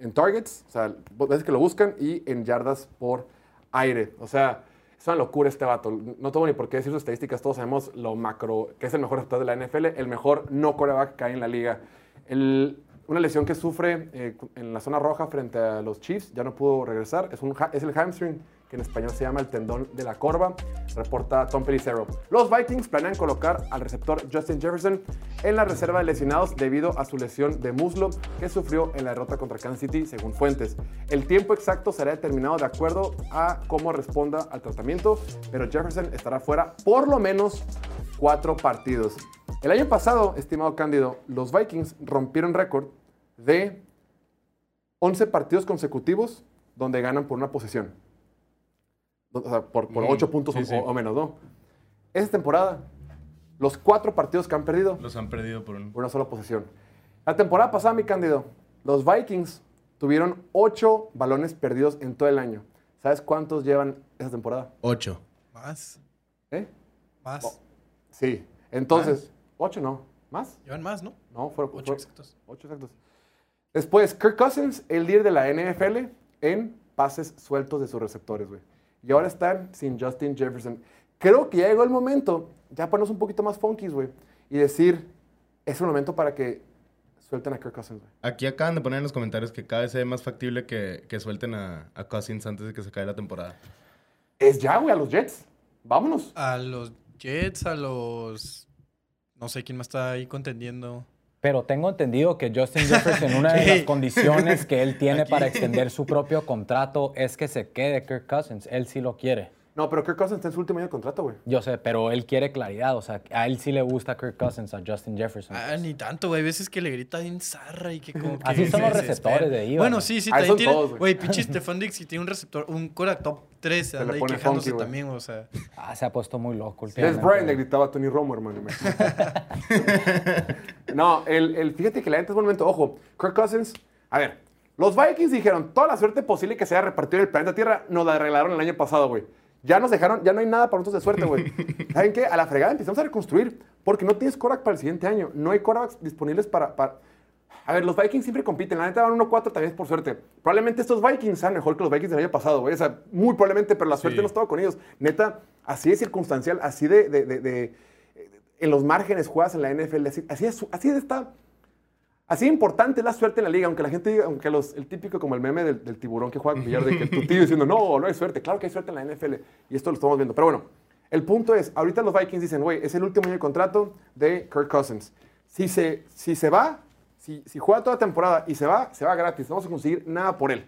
en targets, o sea, veces que lo buscan, y en yardas por aire. O sea, es una locura este vato. No tengo ni por qué decir sus estadísticas, todos sabemos lo macro, que es el mejor receptor de la NFL, el mejor no coreback que hay en la liga. El- una lesión que sufre eh, en la zona roja frente a los Chiefs, ya no pudo regresar, es, un, es el hamstring, que en español se llama el tendón de la corva, reporta Tom Pelicero. Los Vikings planean colocar al receptor Justin Jefferson en la reserva de lesionados debido a su lesión de muslo que sufrió en la derrota contra Kansas City, según fuentes. El tiempo exacto será determinado de acuerdo a cómo responda al tratamiento, pero Jefferson estará fuera por lo menos cuatro partidos. El año pasado, estimado Cándido, los Vikings rompieron récord de 11 partidos consecutivos donde ganan por una posesión. O sea, por, por Mm, 8 puntos sí, o, sí. o menos, ¿no? Esta temporada, los cuatro partidos que han perdido, Los han perdido por un... por una sola posesión. La temporada pasada, mi cándido, los Vikings tuvieron 8 balones perdidos en todo el año. ¿Sabes cuántos llevan esa temporada? Ocho. Más. ¿Eh? Más. Oh. Sí. Entonces, 8 no. ¿Más? Llevan más, ¿no? No, fueron Ocho exactos. Ocho exactos. Después, Kirk Cousins, el líder de la NFL en pases sueltos de sus receptores, güey. Y ahora están sin Justin Jefferson. Creo que ya llegó el momento, ya ponernos un poquito más funkies, güey, y decir, es un momento para que suelten a Kirk Cousins, güey. Aquí acaban de poner en los comentarios que cada vez es más factible que, que suelten a, a Cousins antes de que se acabe la temporada. Es ya, güey, a los Jets. Vámonos. A los Jets, a los. No sé quién más está ahí contendiendo. Pero tengo entendido que Justin Jefferson, una de las condiciones que él tiene para extender su propio contrato es que se quede Kirk Cousins. Él sí lo quiere. No, pero Kirk Cousins está en su último año de contrato, güey. Yo sé, pero él quiere claridad. O sea, a él sí le gusta Kirk Cousins, a Justin Jefferson. Ah, ni tanto, güey. Hay veces que le grita bien zarra y que como que Así son los receptores de Ivan. Bueno, sí, sí, Ahí también tiene. todos, güey. Güey, pinche Stefan Dix, si tiene un receptor, un Korak top 3, se anda ahí quejándose también, o sea. Ah, se ha puesto muy loco Des últimamente. Bryant le gritaba a Tony Romo, hermano. no, el, el- fíjate que la gente es un momento, ojo, Kirk Cousins, a ver, los Vikings dijeron, toda la suerte posible que se haya repartido en el planeta Tierra, nos la arreglaron el año pasado, güey. Ya nos dejaron, ya no hay nada para nosotros de suerte, güey. ¿Saben qué? A la fregada empezamos a reconstruir, porque no tienes Korak para el siguiente año. No hay Koraks disponibles para, para... A ver, los Vikings siempre compiten. La neta van 1-4 también es por suerte. Probablemente estos Vikings sean mejor que los Vikings del año pasado, güey. O sea, muy probablemente, pero la suerte Sí. no estaba con ellos. Neta, así de circunstancial, así de... de- de- de- en los márgenes juegas en la NFL. Así, así, es, así está... Así importante es la suerte en la liga, aunque la gente diga, aunque los, el típico como el meme del, del tiburón que juega billar, de que tu tío diciendo, no, no hay suerte. Claro que hay suerte en la NFL. Y esto lo estamos viendo. Pero bueno, el punto es, ahorita los Vikings dicen, güey, es el último año de contrato de Kirk Cousins. Si se, si se va, si, si juega toda temporada y se va, se va gratis. No vamos a conseguir nada por él.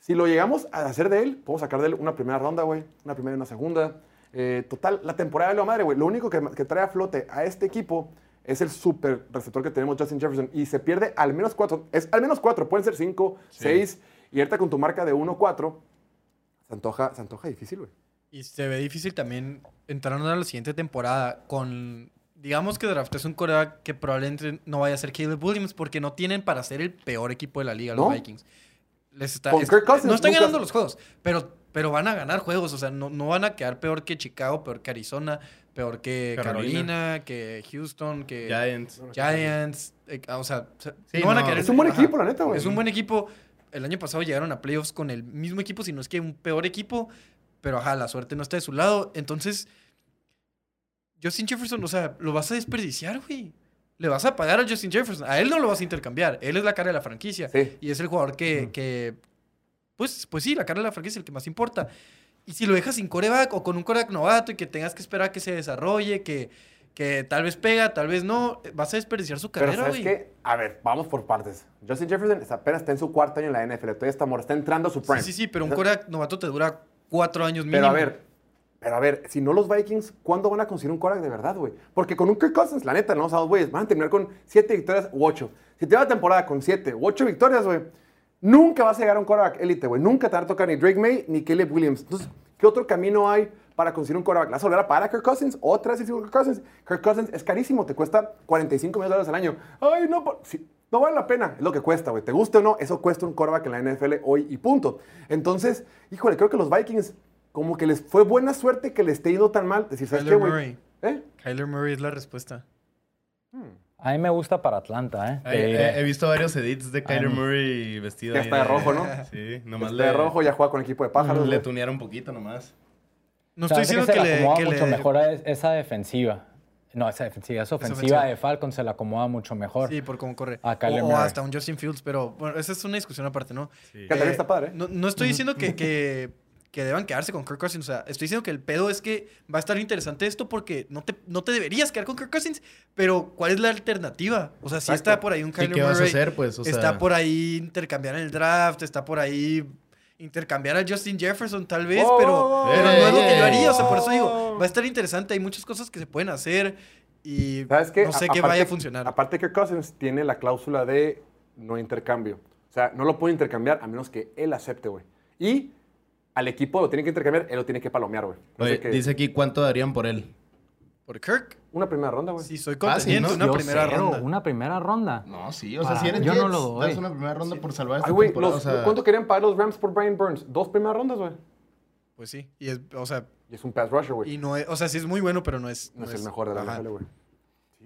Si lo llegamos a hacer de él, podemos sacar de él una primera ronda, güey, una primera y una segunda. Eh, total, la temporada de la madre, güey. Lo único que, que trae a flote a este equipo es el super receptor que tenemos, Justin Jefferson. Y se pierde al menos cuatro. Es al menos cuatro, pueden ser cinco, seis. Y ahorita con tu marca de 1-4, se antoja, se antoja difícil, güey. Y se ve difícil también entrando a la siguiente temporada con. Digamos que draftes un coreback que probablemente no vaya a ser Caleb Williams porque no tienen para ser el peor equipo de la liga, los. Vikings. Les está, Con es- Kirk Cousins no están ganando los juegos, pero, pero van a ganar juegos. O sea, no, no van a quedar peor que Chicago, peor que Arizona, peor que Carolina. Carolina, que Houston, que Giants. Giants. eh, o sea, Sí, no van a no. quedar Es un buen ajá. equipo, la neta, güey. Es un buen equipo. El año pasado llegaron a playoffs con el mismo equipo, si no es que un peor equipo. Pero ajá, la suerte no está de su lado. Entonces, Justin Jefferson, o sea, lo vas a desperdiciar, güey. Le vas a pagar a Justin Jefferson. A él no lo vas a intercambiar. Él es la cara de la franquicia. Sí. Y es el jugador que, que, pues, pues sí, la cara de la franquicia es el que más importa. Y si lo dejas sin coreback o con un coreback novato y que tengas que esperar a que se desarrolle, que, que tal vez pega, tal vez no, vas a desperdiciar su Pero carrera, ¿sabes güey. qué? A ver, vamos por partes. Justin Jefferson apenas está en su cuarto año en la NFL. Todavía está, está entrando a su prime. Sí, sí, sí, pero un coreback novato te dura cuatro años mínimo. Pero a ver, pero a ver, si no los Vikings, ¿cuándo van a conseguir un quarterback de verdad, güey? Porque con un Kirk Cousins, la neta, no dos güeyes, van a terminar con siete victorias u ocho. Si te va la temporada con siete u ocho victorias, güey, nunca vas a llegar a un quarterback élite, güey. Nunca te va a tocar ni Drake May ni Caleb Williams. Entonces, ¿qué otro camino hay para conseguir un quarterback? ¿La vas a volver a pagar a Kirk Cousins? ¿Otra vez Kirk Cousins? Kirk Cousins es carísimo, te cuesta 45 millones de dólares al año. Ay, no, sí, no vale la pena, es lo que cuesta, güey. Te guste o no, eso cuesta un quarterback en la NFL hoy y punto. Entonces, híjole, creo que los Vikings, como que les fue buena suerte que les esté yendo tan mal. Decir, ¿sabes Kyler qué, güey? Murray. ¿Eh? Kyler Murray es la respuesta. A mí me gusta para Atlanta, ¿eh? He, Te he- visto varios edits de Kyler Murray vestido Ya ahí está de rojo, ¿no? Sí, nomás Este le, de rojo ya juega con equipo de pájaros. le tunearon un poquito nomás. No O sea, estoy diciendo que, se le le, acomoda que mucho le- mejor a es- esa defensiva. No, esa defensiva, esa ofensiva, ofensiva. de Falcon se la acomoda mucho mejor. Sí, por cómo corre. A Kyler o, o Murray. hasta un Justin Fields, pero bueno, esa es una discusión aparte, ¿no? Sí. Que también está padre. ¿eh? No, no estoy diciendo que, que, que deban quedarse con Kirk Cousins. O sea, estoy diciendo que el pedo es que va a estar interesante esto porque no te, no te deberías quedar con Kirk Cousins, pero ¿cuál es la alternativa? O sea, si está por ahí un Sí, Kyler ¿qué vas a hacer, pues? O está sea- por ahí intercambiar en el draft, está por ahí intercambiar a Justin Jefferson tal vez, Oh, pero, oh, pero no es lo que yo haría. O sea, por eso digo, va a estar interesante. Hay muchas cosas que se pueden hacer y ¿Sabes qué? no sé A- qué aparte- vaya a funcionar. Aparte que Cousins tiene la cláusula de no intercambio. O sea, no lo puede intercambiar a menos que él acepte, güey. Y al equipo lo tiene que intercambiar, él lo tiene que palomear, güey. No sé Oye, qué- dice aquí cuánto darían por él. ¿Por Kirk? Una primera ronda, güey. Sí, soy Fácil, contendiente, ¿no? una Yo primera cero, ronda. Una primera ronda. No, sí, o sea, Ah, si eres yo no Jets, lo doy. das una primera ronda por salvar esta Ay, güey, temporada, los- o sea, ¿cuánto querían pagar los Rams por Brian Burns? Dos primeras rondas, güey. Pues sí. Y es, o sea, Y es un pass rusher, güey. y no es, o sea, sí es muy bueno, pero no es. No es el mejor de la ajá. NFL, güey.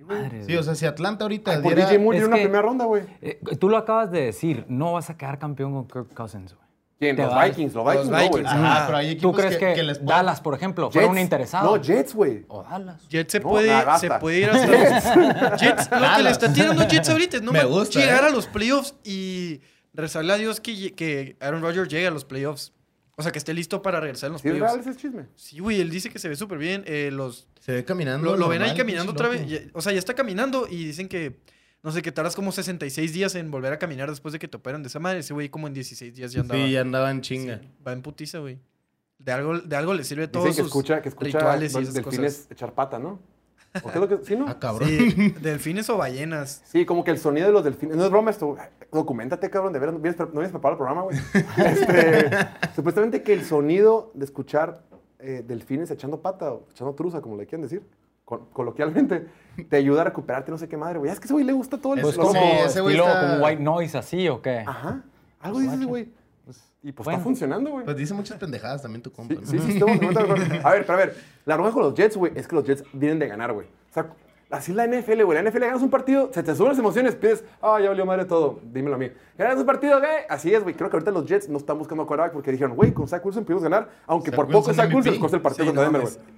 Madre Sí, o sea, si Atlanta ahorita Ay, Por diera... DJ Moore es tiene una que- primera ronda, güey. Eh, tú lo acabas de decir, no vas a quedar campeón con Kirk Cousins, güey. Los. Vikings. Los Los Vikings, no, güey. Vikings, Ajá, Ah, pero hay ¿Tú equipos crees que, les pueden- Dallas, por ejemplo, fueron Jets. interesados? No, Jets, güey. O Dallas. Jets se No, puede, nada, se puede ir hasta los Jets. Lo que le está tirando Jets ahorita es no Me gusta, llegar ¿eh? a los playoffs y rezarle a Dios que, Aaron Rodgers llegue a los playoffs. O sea, que esté listo para regresar en los ¿Sí es real playoffs. ese chisme? Sí, güey, él dice que se ve súper bien. eh, los, Se ve caminando. lo, lo ven ahí caminando otra vez. ya- O sea, ya está caminando y dicen que, no sé, que tardas como 66 días en volver a caminar después de que te operan de esa madre. Ese güey como en 16 días ya andaba. Sí, ya andaba en chinga. Sí, va en putiza, güey. De algo, de algo le sirve todo Dicen que sus escucha, que escucha rituales y esas delfines cosas. echar pata, ¿no? ¿O qué es lo que...? ¿Sí, no? Ah, cabrón. Sí, delfines o ballenas. Sí, como que el sonido de los delfines. No es broma esto. Documentate, cabrón. De veras, no vienes, no vienes preparado el programa, güey. Este, supuestamente que el sonido de escuchar eh, delfines echando pata o echando truza, como le quieran decir, col- coloquialmente, te ayuda a recuperarte no sé qué madre, güey. Es que ese güey le gusta todo el... Pues como Sí, ese güey estilo está- como white noise así o qué? Ajá. Algo dice ese güey. Y pues bueno. está funcionando, güey. Pues dice muchas pendejadas también tu compa. Sí, ¿no? sí, sí. A ver, pero a ver, la broma con los Jets, güey, es que los Jets vienen de ganar, güey. O sea, así es la NFL, güey. La NFL ganas un partido, se te suben las emociones, pides, ah, ya valió madre todo, dímelo a mí. Ganas un partido, güey, así es, güey. Creo que ahorita los Jets no están buscando quarterback porque dijeron, güey, con Zach Wilson pudimos ganar, aunque Zach por poco Wilson Zach Wilson costó el partido Sí, contra no Denver, güey.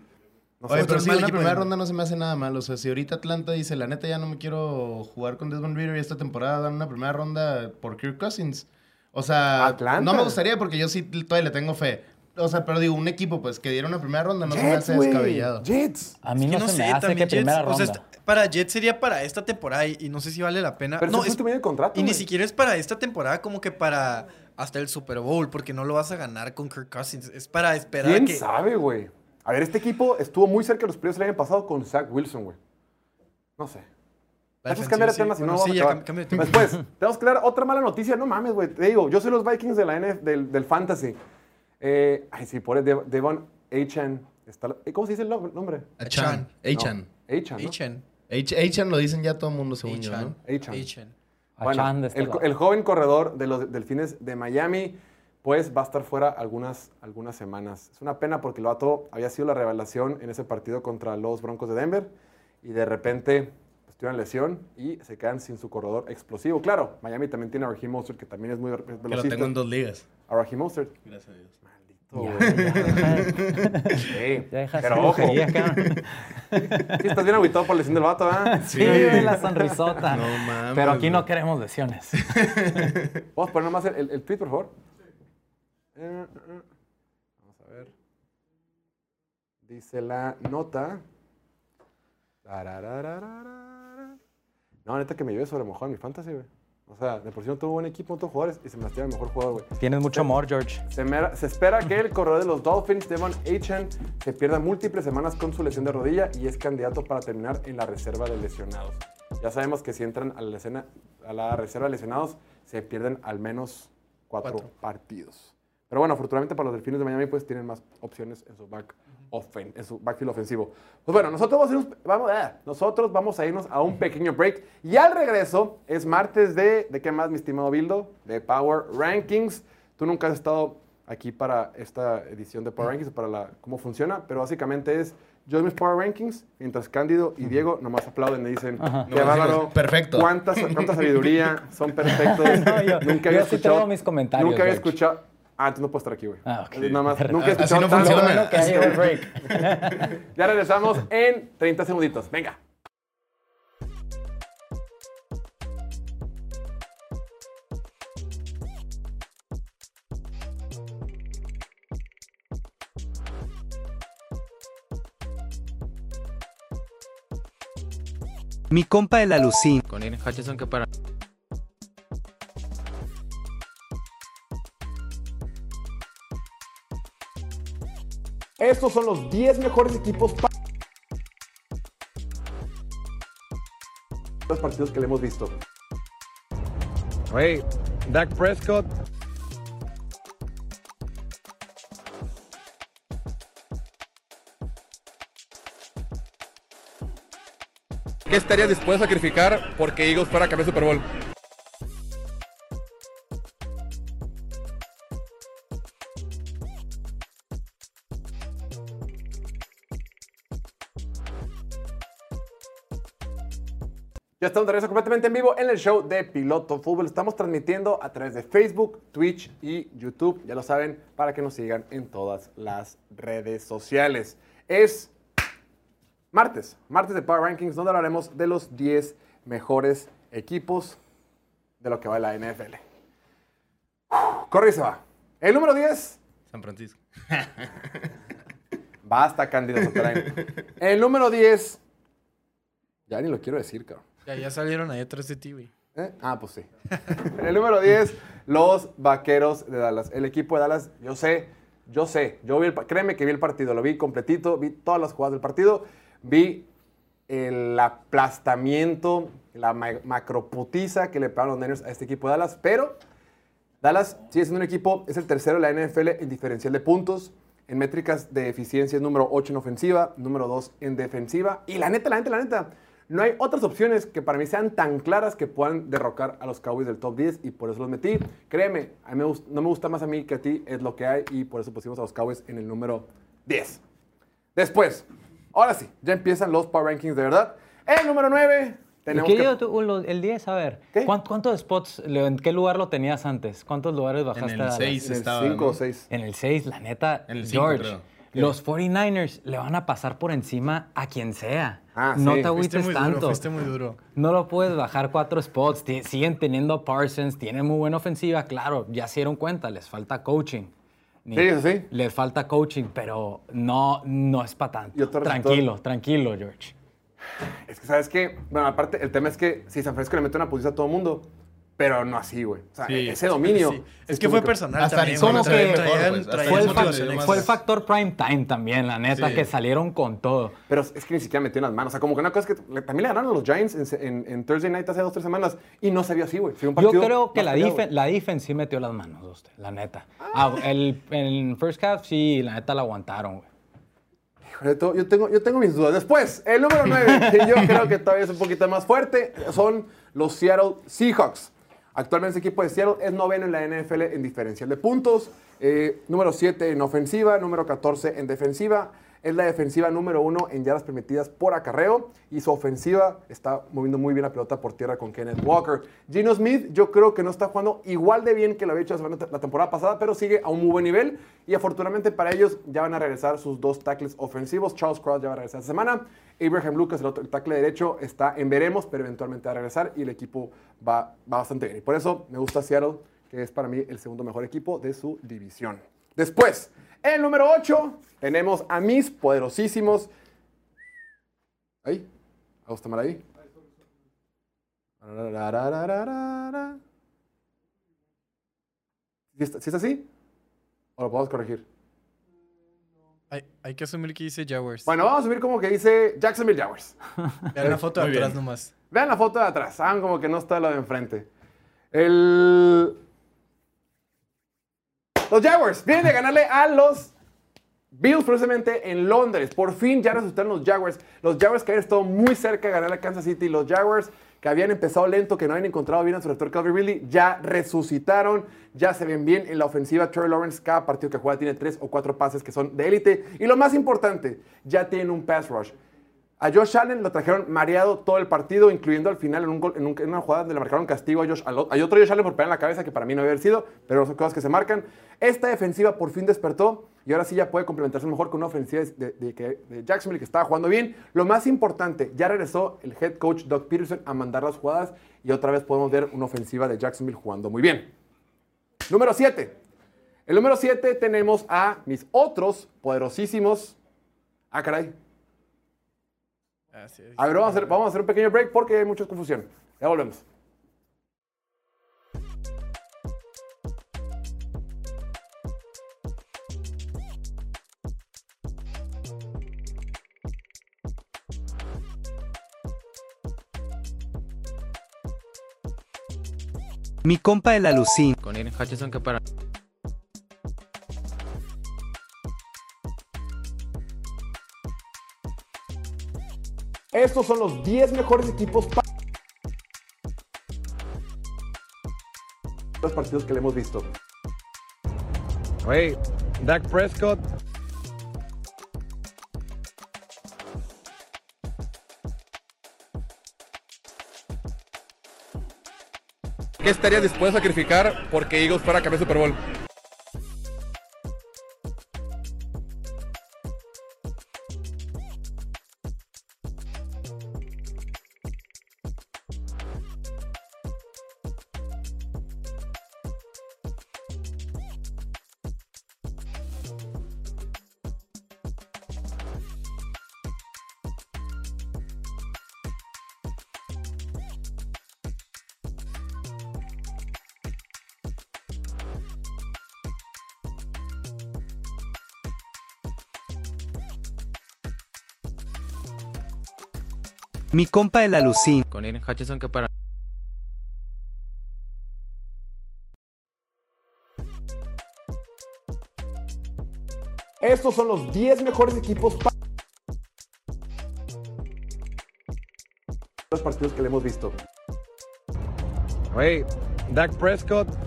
Oye, pero sí, una equipo primera ronda no se me hace nada mal. O sea, si ahorita Atlanta dice, la neta ya no me quiero jugar con Desmond Reader y esta temporada dan una primera ronda por Kirk Cousins. O sea, Atlanta. no me gustaría porque yo sí todavía le tengo fe. O sea, pero digo, un equipo pues que diera una primera ronda no se me hace güey. descabellado. Jets. A mí Es que no, se me hace que primera Jets, o ronda. sea, está- para Jets sería para esta temporada y, y no sé si vale la pena. Pero no, es- tu medio contrato, y ni siquiera es para esta temporada como que para hasta el Super Bowl, porque no lo vas a ganar con Kirk Cousins. Es para esperar a ¿Quién que... sabe, güey? A ver, este equipo estuvo muy cerca de los playoffs el año pasado con Zach Wilson, güey. No sé. Es cambiar de tema, sí. si no Bueno, vamos sí, a ya acabar. de tema. Después, tenemos que dar otra mala noticia. No mames, güey. Te digo, yo soy los Vikings de la NF, del, del Fantasy. Eh, ay, sí, por Dev- Devon Achan. Está, eh, ¿Cómo se dice el nom- nombre? Achan. Achan. No, Achan, ¿no? Achan. Achan lo dicen ya todo el mundo, según yo, ¿no? Achan. Achan. Bueno, de este el, el joven corredor de los Delfines de Miami, pues va a estar fuera algunas, algunas semanas. Es una pena porque el vato había sido la revelación en ese partido contra los Broncos de Denver y de repente pues, tiene una lesión y se quedan sin su corredor explosivo. Claro, Miami también tiene a Raheem Mostert, que también es muy Que lo velocista. tengo en dos ligas. A Raheem Mostert. Gracias a Dios. Maldito, Ya, güey. ya, Sí, ya deja pero ojo, sí, estás bien agüitado por la lesión del vato, ¿ah? Sí, la sonrisota. No mames, Pero aquí no queremos lesiones. Vamos a poner nomás el, el, el tweet, por favor. Vamos a ver. Dice la nota. No, neta que me lleve sobre mojado en mi fantasy, güey. O sea, de por sí no tuvo buen equipo, no tuvo jugadores y se me lastima el mejor jugador, güey. Tienes mucho amor, George. Se, espera que el corredor de los Dolphins, Devon Achan, se pierda múltiples semanas con su lesión de rodilla y es candidato para terminar en la reserva de lesionados. Ya sabemos que si entran a la, escena- a la reserva de lesionados, se pierden al menos cuatro, Cuatro. partidos. Pero bueno, afortunadamente para los Delfines de Miami, pues tienen más opciones en su, back offen- en su backfield ofensivo. Pues bueno, nosotros vamos, a irnos, vamos, ah, nosotros vamos a irnos a un pequeño break. Y al regreso es martes de, ¿de qué más, mi estimado Bildo? De Power Rankings. Tú nunca has estado aquí para esta edición de Power Rankings, para la, cómo funciona, pero básicamente es yo mis Power Rankings, mientras Cándido y Diego nomás aplauden y dicen, Ajá. qué Nomás bárbaro, "Perfecto". cuánta, cuánta sabiduría, son perfectos. No, yo- nunca yo había sí escuchado, tengo mis comentarios, Nunca había escuchado, ah, tú no puedes estar aquí, güey. Ah, ok. Nada más, nunca he escuchado no tanto. funciona. Bueno, que ya llegó el break. Ya regresamos en 30 segunditos. Venga. Mi compa el alucín. Con Ian Hutchinson que para Estos son los 10 mejores equipos para los partidos que le hemos visto. Hey, Dak Prescott. ¿Qué estaría dispuesto a sacrificar porque Eagles fuera a cambiar Super Bowl? Estamos de regreso completamente en vivo en el show de Piloto Fútbol. Estamos transmitiendo a través de Facebook, Twitch y YouTube. Ya lo saben, para que nos sigan en todas las redes sociales. Es martes, martes de Power Rankings, donde hablaremos de los 10 mejores equipos de lo que va la NFL. Corre y se va. El número 10, San Francisco. basta, Cándido Santarain. El número 10, ya ni lo quiero decir, cabrón. Ya, ya salieron ahí atrás de ti, güey. ¿Eh? Ah, pues sí. El número 10, los Vaqueros de Dallas. El equipo de Dallas, yo sé, yo sé, yo vi el, créeme que vi el partido, lo vi completito, vi todas las jugadas del partido, vi el aplastamiento, la ma- macroputiza que le pegaron los Niners a este equipo de Dallas, pero Dallas sigue siendo un equipo, es el tercero de la NFL en diferencial de puntos, en métricas de eficiencia es número 8 en ofensiva, número 2 en defensiva. Y la neta, la neta, la neta, no hay otras opciones que para mí sean tan claras que puedan derrocar a los Cowboys del top 10 y por eso los metí. Créeme, a mí me gust- no me gusta más a mí que a ti, es lo que hay y por eso pusimos a los Cowboys en el número 10. Después, ahora sí, ya empiezan los Power Rankings de verdad. El número 9, ¿Y tenemos qué que... dio tú, el 10? A ver, ¿Qué? ¿cuán- ¿cuántos spots, en qué lugar lo tenías antes? ¿Cuántos lugares bajaste el. En el estaba, 5 ¿no? o 6. En el 6, la neta, En el cinco, George, creo. los 49ers le van a pasar por encima a quien sea. Ah, no sí. te agüites tanto. duro, fuiste muy duro. No lo puedes bajar cuatro spots. Ti- siguen teniendo Parsons, tienen muy buena ofensiva, claro, ya se dieron cuenta, les falta coaching. Ni- Sí, sí. Les falta coaching, pero no, no es para tanto. Y otro receptor. tranquilo, tranquilo, George. Es que, ¿sabes qué? Bueno, aparte, el tema es que si San Francisco le mete una putiza a todo el mundo, pero no así, güey. O sea, Sí. ese dominio. Sí. Es que fue personal Hasta también. Traían- traían-. Hasta traían Fue el, más- fue el factor prime time también, la neta, Sí. que salieron con todo. Pero es que ni siquiera metió en las manos. O sea, como que una cosa es que le- también le ganaron a los Giants en, en- en Thursday Night hace dos tres semanas y no se vio así, güey. Yo creo que la, defen- la defense sí metió las manos, usted, la neta. Ah, el, en first half sí, la neta la aguantaron, güey. Yo tengo, yo tengo mis dudas. Después, el número 9, que yo creo que todavía es un poquito más fuerte, son los Seattle Seahawks. Actualmente ese equipo de Seattle es noveno en la NFL en diferencial de puntos, eh, número 7 en ofensiva, número 14 en defensiva. Es la defensiva número 1 en yardas permitidas por acarreo y su ofensiva está moviendo muy bien la pelota por tierra con Kenneth Walker. Gino Smith yo creo que no está jugando igual de bien que lo había hecho la temporada pasada, pero sigue a un muy buen nivel y afortunadamente para ellos ya van a regresar sus dos tackles ofensivos. Charles Cross ya va a regresar esta semana. Abraham Lucas, el otro tackle derecho, está en veremos, pero eventualmente va a regresar y el equipo va, va bastante bien. Y por eso me gusta Seattle, que es para mí el segundo mejor equipo de su división. Después, el número 8, tenemos a mis poderosísimos. Ahí, ¿a gusta mal ahí? ¿Sí está, sí está así? ¿O lo podemos corregir? Hay, hay que asumir que dice Jaguars. Bueno, vamos a subir como que dice Jacksonville Jaguars. Vean la foto de Muy atrás bien. nomás. Vean la foto de atrás. Hagan como que no está lo de enfrente. El... Los Jaguars vienen de ganarle a los Bills precisamente en Londres. Por fin ya resultaron los Jaguars. Los Jaguars que habían estado muy cerca de ganar a Kansas City. Los Jaguars que habían empezado lento, que no habían encontrado bien a su receptor Calvin Ridley, ya resucitaron, ya se ven bien en la ofensiva. Trevor Lawrence, cada partido que juega tiene tres o cuatro pases que son de élite. Y lo más importante, ya tienen un pass rush. A Josh Allen lo trajeron mareado todo el partido, incluyendo al final en, un gol- en, un- en una jugada donde le marcaron castigo a Josh. Hay otro Josh Allen por pegar en la cabeza que para mí no había sido, pero son cosas que se marcan. Esta defensiva por fin despertó y ahora sí ya puede complementarse mejor con una ofensiva de, de Jacksonville que estaba jugando bien. Lo más importante, ya regresó el head coach Doug Peterson a mandar las jugadas y otra vez podemos ver una ofensiva de Jacksonville jugando muy bien. Número 7. El número 7 tenemos a mis otros poderosísimos. Ah, caray. Así es. A ver, vamos a, hacer, vamos a hacer un pequeño break porque hay mucha confusión. Ya volvemos. Mi compa el alucín. Con Aiden Hutchinson que para Estos son los 10 mejores equipos para los partidos que le hemos visto. Wait, Dak Prescott. ¿Qué estarías dispuesto a sacrificar porque Eagles fuera a campeón Super Bowl? Mi compa el alucín. Con Aiden Hutchinson que para Estos son los 10 mejores equipos para los partidos que le hemos visto. Wait, Dak Prescott.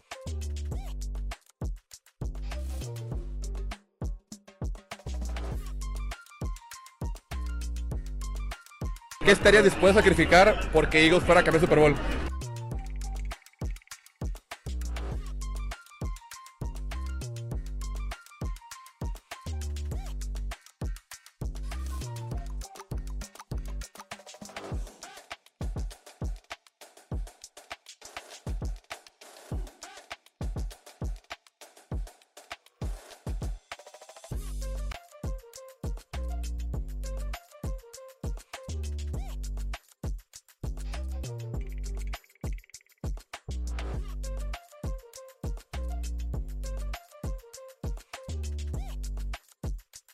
¿Qué estarías dispuesto a sacrificar porque Eagles fuera a campeón Super Bowl?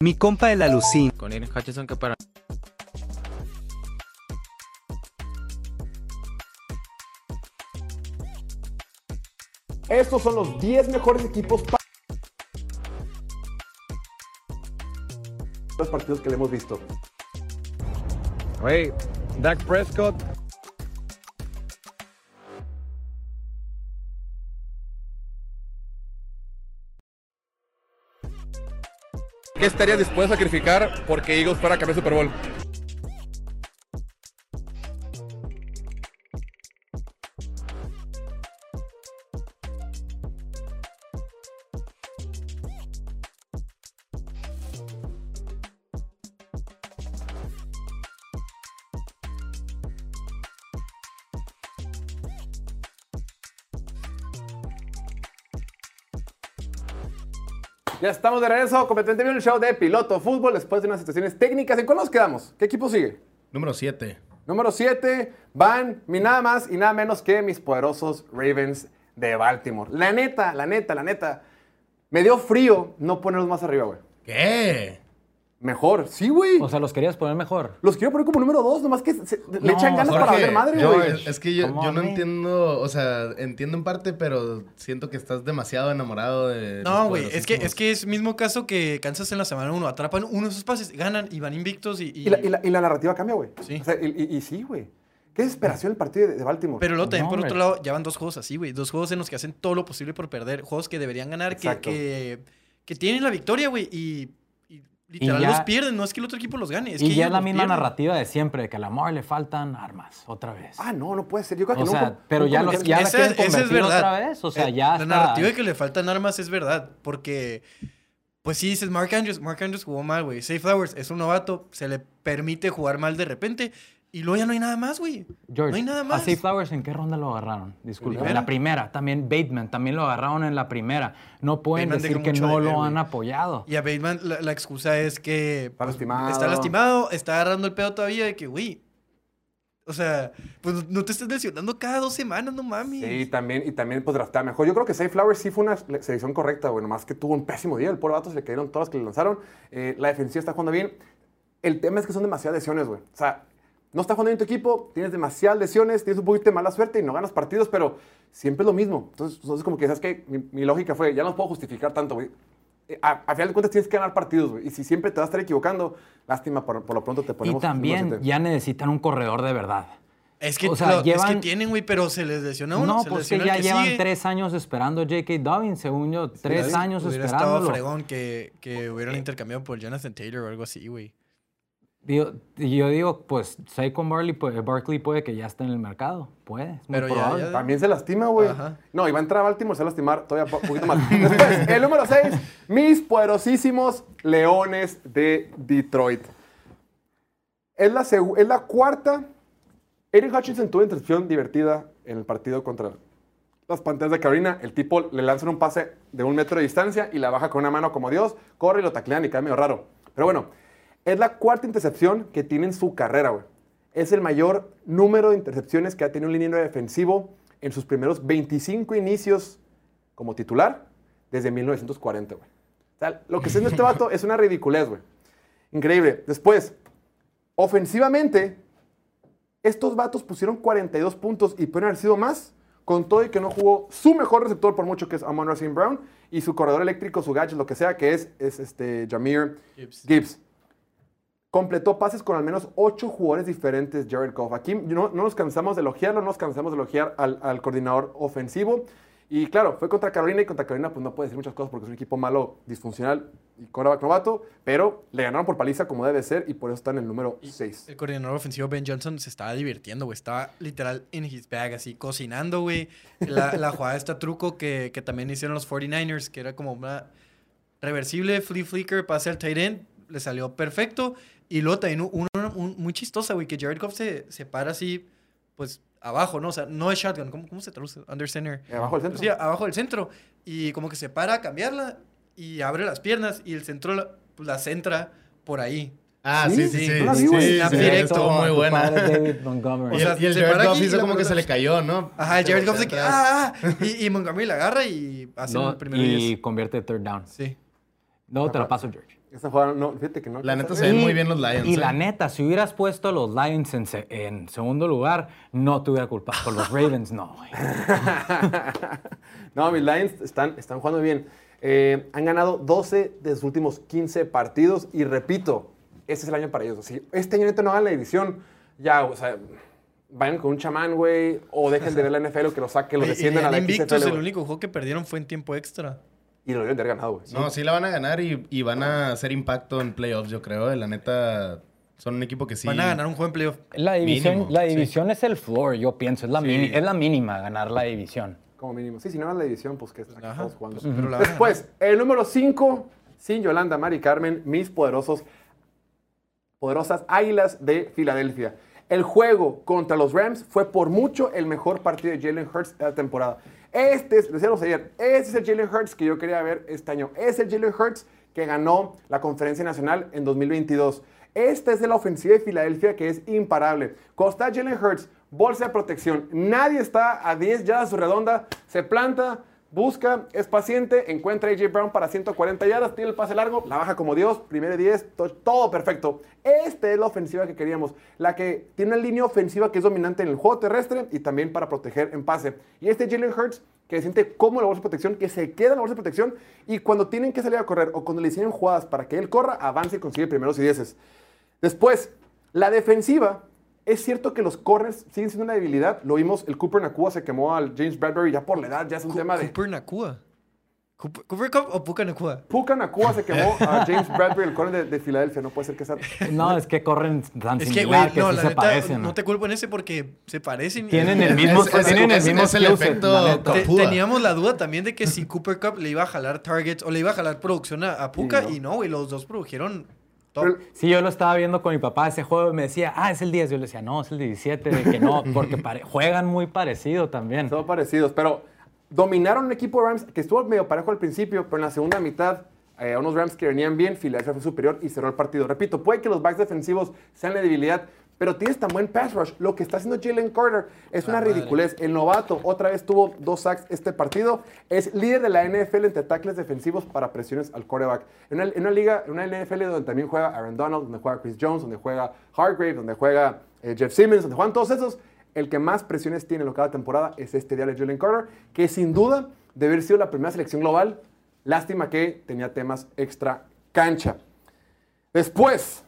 Mi compa el alucín. con Aiden Hutchinson que para Estos son los 10 mejores equipos para los partidos que le hemos visto. Wait, Dak Prescott. ¿Qué estarías dispuesto a sacrificar porque Eagles fuera a campeón Super Bowl? Ya estamos de regreso, completamente bien el show de Piloto Fútbol después de unas situaciones técnicas. ¿En cuál nos quedamos? ¿Qué equipo sigue? Número 7. Número 7 van mi nada más y nada menos que mis poderosos Ravens de Baltimore. La neta, la neta, la neta. Me dio frío no ponerlos más arriba, güey. ¿Qué? Mejor, sí, güey. O sea, los querías poner mejor. Los quiero poner como número 2, nomás que se- le No, echan ganas para Jorge, valer madre, yo- güey. es, que yo, yo no entiendo, o sea, entiendo en parte, pero siento que estás demasiado enamorado de... No, güey, es que, poderosísimos. es que es mismo caso que Kansas en la semana 1. Atrapan uno de sus pases, ganan y van invictos y... y- Y la, y la- y la narrativa cambia, güey. Sí. O sea, y, y- y sí, güey. Qué desesperación el partido de, de Baltimore. Pero luego también, No, por hombre. otro lado, ya van dos juegos así, güey. Dos juegos en los que hacen todo lo posible por perder. Juegos que deberían ganar, que, Exacto. que, que tienen la victoria, güey. Y literal ya- los pierden. No es que el otro equipo los gane. Es y que ya ellos es la misma pierden. narrativa de siempre, de que a Lamar le faltan armas, otra vez. Ah, no, no puede ser. Yo creo que o no. sea, pero ya, los, ya la Esa- quieren esa es verdad. otra vez. O sea, Eh, ya La está. narrativa de que le faltan armas es verdad. Porque, pues sí, dices, Mark Andrews, Mark Andrews jugó mal, güey. Safe Flowers es un novato, se le permite jugar mal de repente. Y luego ya no hay nada más, güey. George, no hay nada ¿a más. Safe Flowers en qué ronda lo agarraron? Disculpa. ¿Primera? En la primera. También Bateman, también lo agarraron en la primera. No pueden Bateman decir que no lo han apoyado. Y a Bateman la, la excusa es que... Está pues, lastimado. Está lastimado, está agarrando el pedo todavía de que, güey... O sea, pues no te estés lesionando cada dos semanas, no mames. Sí, y también, y también pues draftea mejor. Yo creo que Safe Flowers sí fue una le- selección correcta, güey. Nomás que tuvo un pésimo día. El pobre vato se le cayeron todas las que le lanzaron. Eh, la defensiva está jugando bien. El tema es que son demasiadas lesiones, güey. O sea, no está jugando bien tu equipo, tienes demasiadas lesiones, tienes un poquito de mala suerte y no ganas partidos, pero siempre es lo mismo. Entonces, entonces como que, ¿sabes qué? Mi, mi lógica fue, ya no puedo justificar tanto, güey. eh, a, a final de cuentas tienes que ganar partidos, güey. Y si siempre te vas a estar equivocando, lástima, por, por lo pronto te Y ponemos. también número siete. ya necesitan un corredor de verdad. Es que, O sea, lo- es que llevan- tienen, güey, pero se les lesiona uno. No, se pues que ya que llevan sigue. tres años esperando a J.K. Dobbins, según yo. Tres Hubiera- años hubiera estado esperándolo. fregón que, que hubieran intercambiado por Jonathan Taylor o algo así, güey. Digo- y yo digo, pues Saquon Barkley, puede- Barkley puede que ya esté en el mercado. Puede, es muy Pero ya- probable. ya- También se lastima, güey. Ajá. No, y va a entrar a Baltimore, se va a lastimar todavía un poquito más. Después, el número 6, mis poderosísimos Leones de Detroit. Es la, segu- es la cuarta. Eric Hutchinson tuvo intercepción divertida en el partido contra las Panteras de Carolina. El tipo le lanzan un pase de un metro de distancia y la baja con una mano como Dios, corre y lo taclean y cae medio raro. Pero bueno, es la cuarta intercepción que tiene en su carrera, güey. Es el mayor número de intercepciones que ha tenido un liniero defensivo en sus primeros 25 inicios como titular desde 1940, güey. O sea, lo que está haciendo este vato es una ridiculez, güey. Increíble. Después, ofensivamente, estos vatos pusieron 42 puntos y pueden haber sido más, con todo y que no jugó su mejor receptor por mucho que es Amon Racine Brown y su corredor eléctrico, su gadget, lo que sea, que es, es este Jameer Gibbs. Gibbs. Completó pases con al menos ocho jugadores diferentes, Jared Goff. Aquí no, no nos cansamos de elogiarlo, no nos cansamos de elogiar al, al coordinador ofensivo. Y claro, fue contra Carolina y contra Carolina pues no puede decir muchas cosas porque es un equipo malo, disfuncional y quarterback novato, pero le ganaron por paliza como debe ser y por eso está en el número 6. El coordinador ofensivo Ben Johnson se estaba divirtiendo, güey. Estaba literal in his bag, así, cocinando, güey. La, la jugada esta truco que, que también hicieron los 49ers, que era como una reversible flea flicker, pase al tight end, le salió perfecto. Y luego también uno un- muy chistosa, güey, que Jared Goff se, se para así, pues, abajo, ¿no? O sea, no es shotgun. ¿Cómo, cómo se traduce? Under center. Abajo del centro. Sí, abajo del centro. Y como que se para a cambiarla y abre las piernas y el centro la, pues, la centra por ahí. Ah, Sí, sí, sí, sí. sí. Sí, güey. sí, Snap sí, directo estuvo muy buena. padre David Montgomery. O Y sea, el, y el se Jared Goff hizo como que se le cayó, ¿no? Ajá, Se Jared Goff de que, atrás. ah, ah", y, y Montgomery la agarra y hace No, el primer y 10. convierte third down. Sí. No, te la paso, George. Esa jugada, no, fíjate que no. La neta se ven muy bien los Lions. Y ¿eh? la neta, si hubieras puesto a los Lions en, se- en segundo lugar, no te hubiera culpado. Por los Ravens, no, güey. no, mis Lions están, están jugando bien. Eh, han ganado 12 de sus últimos 15 partidos y repito, este es el año para ellos. Si este año neta no hagan la división, ya, o sea, vayan con un chamán, güey, o dejen de ver la NFL o que lo saquen, lo desciendan a la invictos, XFL, el único juego que perdieron fue en tiempo extra. Y lo deben de haber ganado, güey. No, sí la van a ganar y, y van a hacer impacto en playoffs, yo creo. La neta, son un equipo que sí. Van a ganar un juego en playoff. La división, Mínimo, la sí. división es el floor, yo pienso. Es la, Sí. mini- es la mínima ganar la división. Como mínimo. Sí, si no ganan la división, pues que estamos jugando. Pues, pero la Después, el número 5, sin Yolanda, Mari Carmen, mis poderosos, poderosas Águilas de Filadelfia. El juego contra los Rams fue por mucho el mejor partido de Jalen Hurts de la temporada. Este es, decíamos ayer, este es el Jalen Hurts que yo quería ver este año. Es el Jalen Hurts que ganó la Conferencia Nacional en 2022. Esta es de la ofensiva de Filadelfia que es imparable. Está Jalen Hurts, bolsa de protección, nadie está a 10 yardas su redonda, se planta, busca, es paciente, encuentra a AJ Brown para 140 yardas, tiene el pase largo, la baja como Dios, primero y 10, to- todo perfecto. Esta es la ofensiva que queríamos, la que tiene una línea ofensiva que es dominante en el juego terrestre y también para proteger en pase. Y este Jalen Hurts que siente cómodo en la bolsa de protección, que se queda en la bolsa de protección y cuando tienen que salir a correr o cuando le hicieron jugadas para que él corra, avance y consigue primeros y dieces. Después, la defensiva. Es cierto que los corners siguen siendo una debilidad. Lo vimos, el Cooper Nakua se quemó al James Bradbury ya por la edad, ya es un tema de... Cooper Nakua. Cooper, Cooper Cup o Puka Nakua. Puka Nakua se quemó a James Bradbury, el corner de, de Filadelfia. No puede ser que sea... No, es que corren tan Es que, similar güey, que no, sí la se neta, parecen. no te culpo en ese porque se parecen. y- Tienen el mismo, Es- es- tienen el mismo el efecto. Te- teníamos la duda también de que si Cooper Cup le iba a jalar targets o le iba a jalar producción a, a Puka Y no. y no, güey, los dos produjeron top. Sí, yo lo estaba viendo con mi papá ese juego y me decía, ah, es el 10. Yo le decía, no, es el 17, de que no, porque juegan muy parecido también. Son parecidos, pero dominaron un equipo de Rams que estuvo medio parejo al principio, pero en la segunda mitad, eh, unos Rams que venían bien, Filadelfia fue superior y cerró el partido. Repito, puede que los backs defensivos sean la debilidad, pero tienes tan buen pass rush. Lo que está haciendo Jalen Carter es una ridiculez. El novato otra vez tuvo dos sacks este partido. Es líder de la NFL entre tackles defensivos para presiones al quarterback. En una, en una liga, en una NFL donde también juega Aaron Donald, donde juega Chris Jones, donde juega Hargrave, donde juega eh, Jeff Simmons, donde juegan todos esos, el que más presiones tiene en cada temporada es este de Jalen Carter, que sin duda debe haber sido la primera selección global Lástima que tenía temas extra cancha. Después,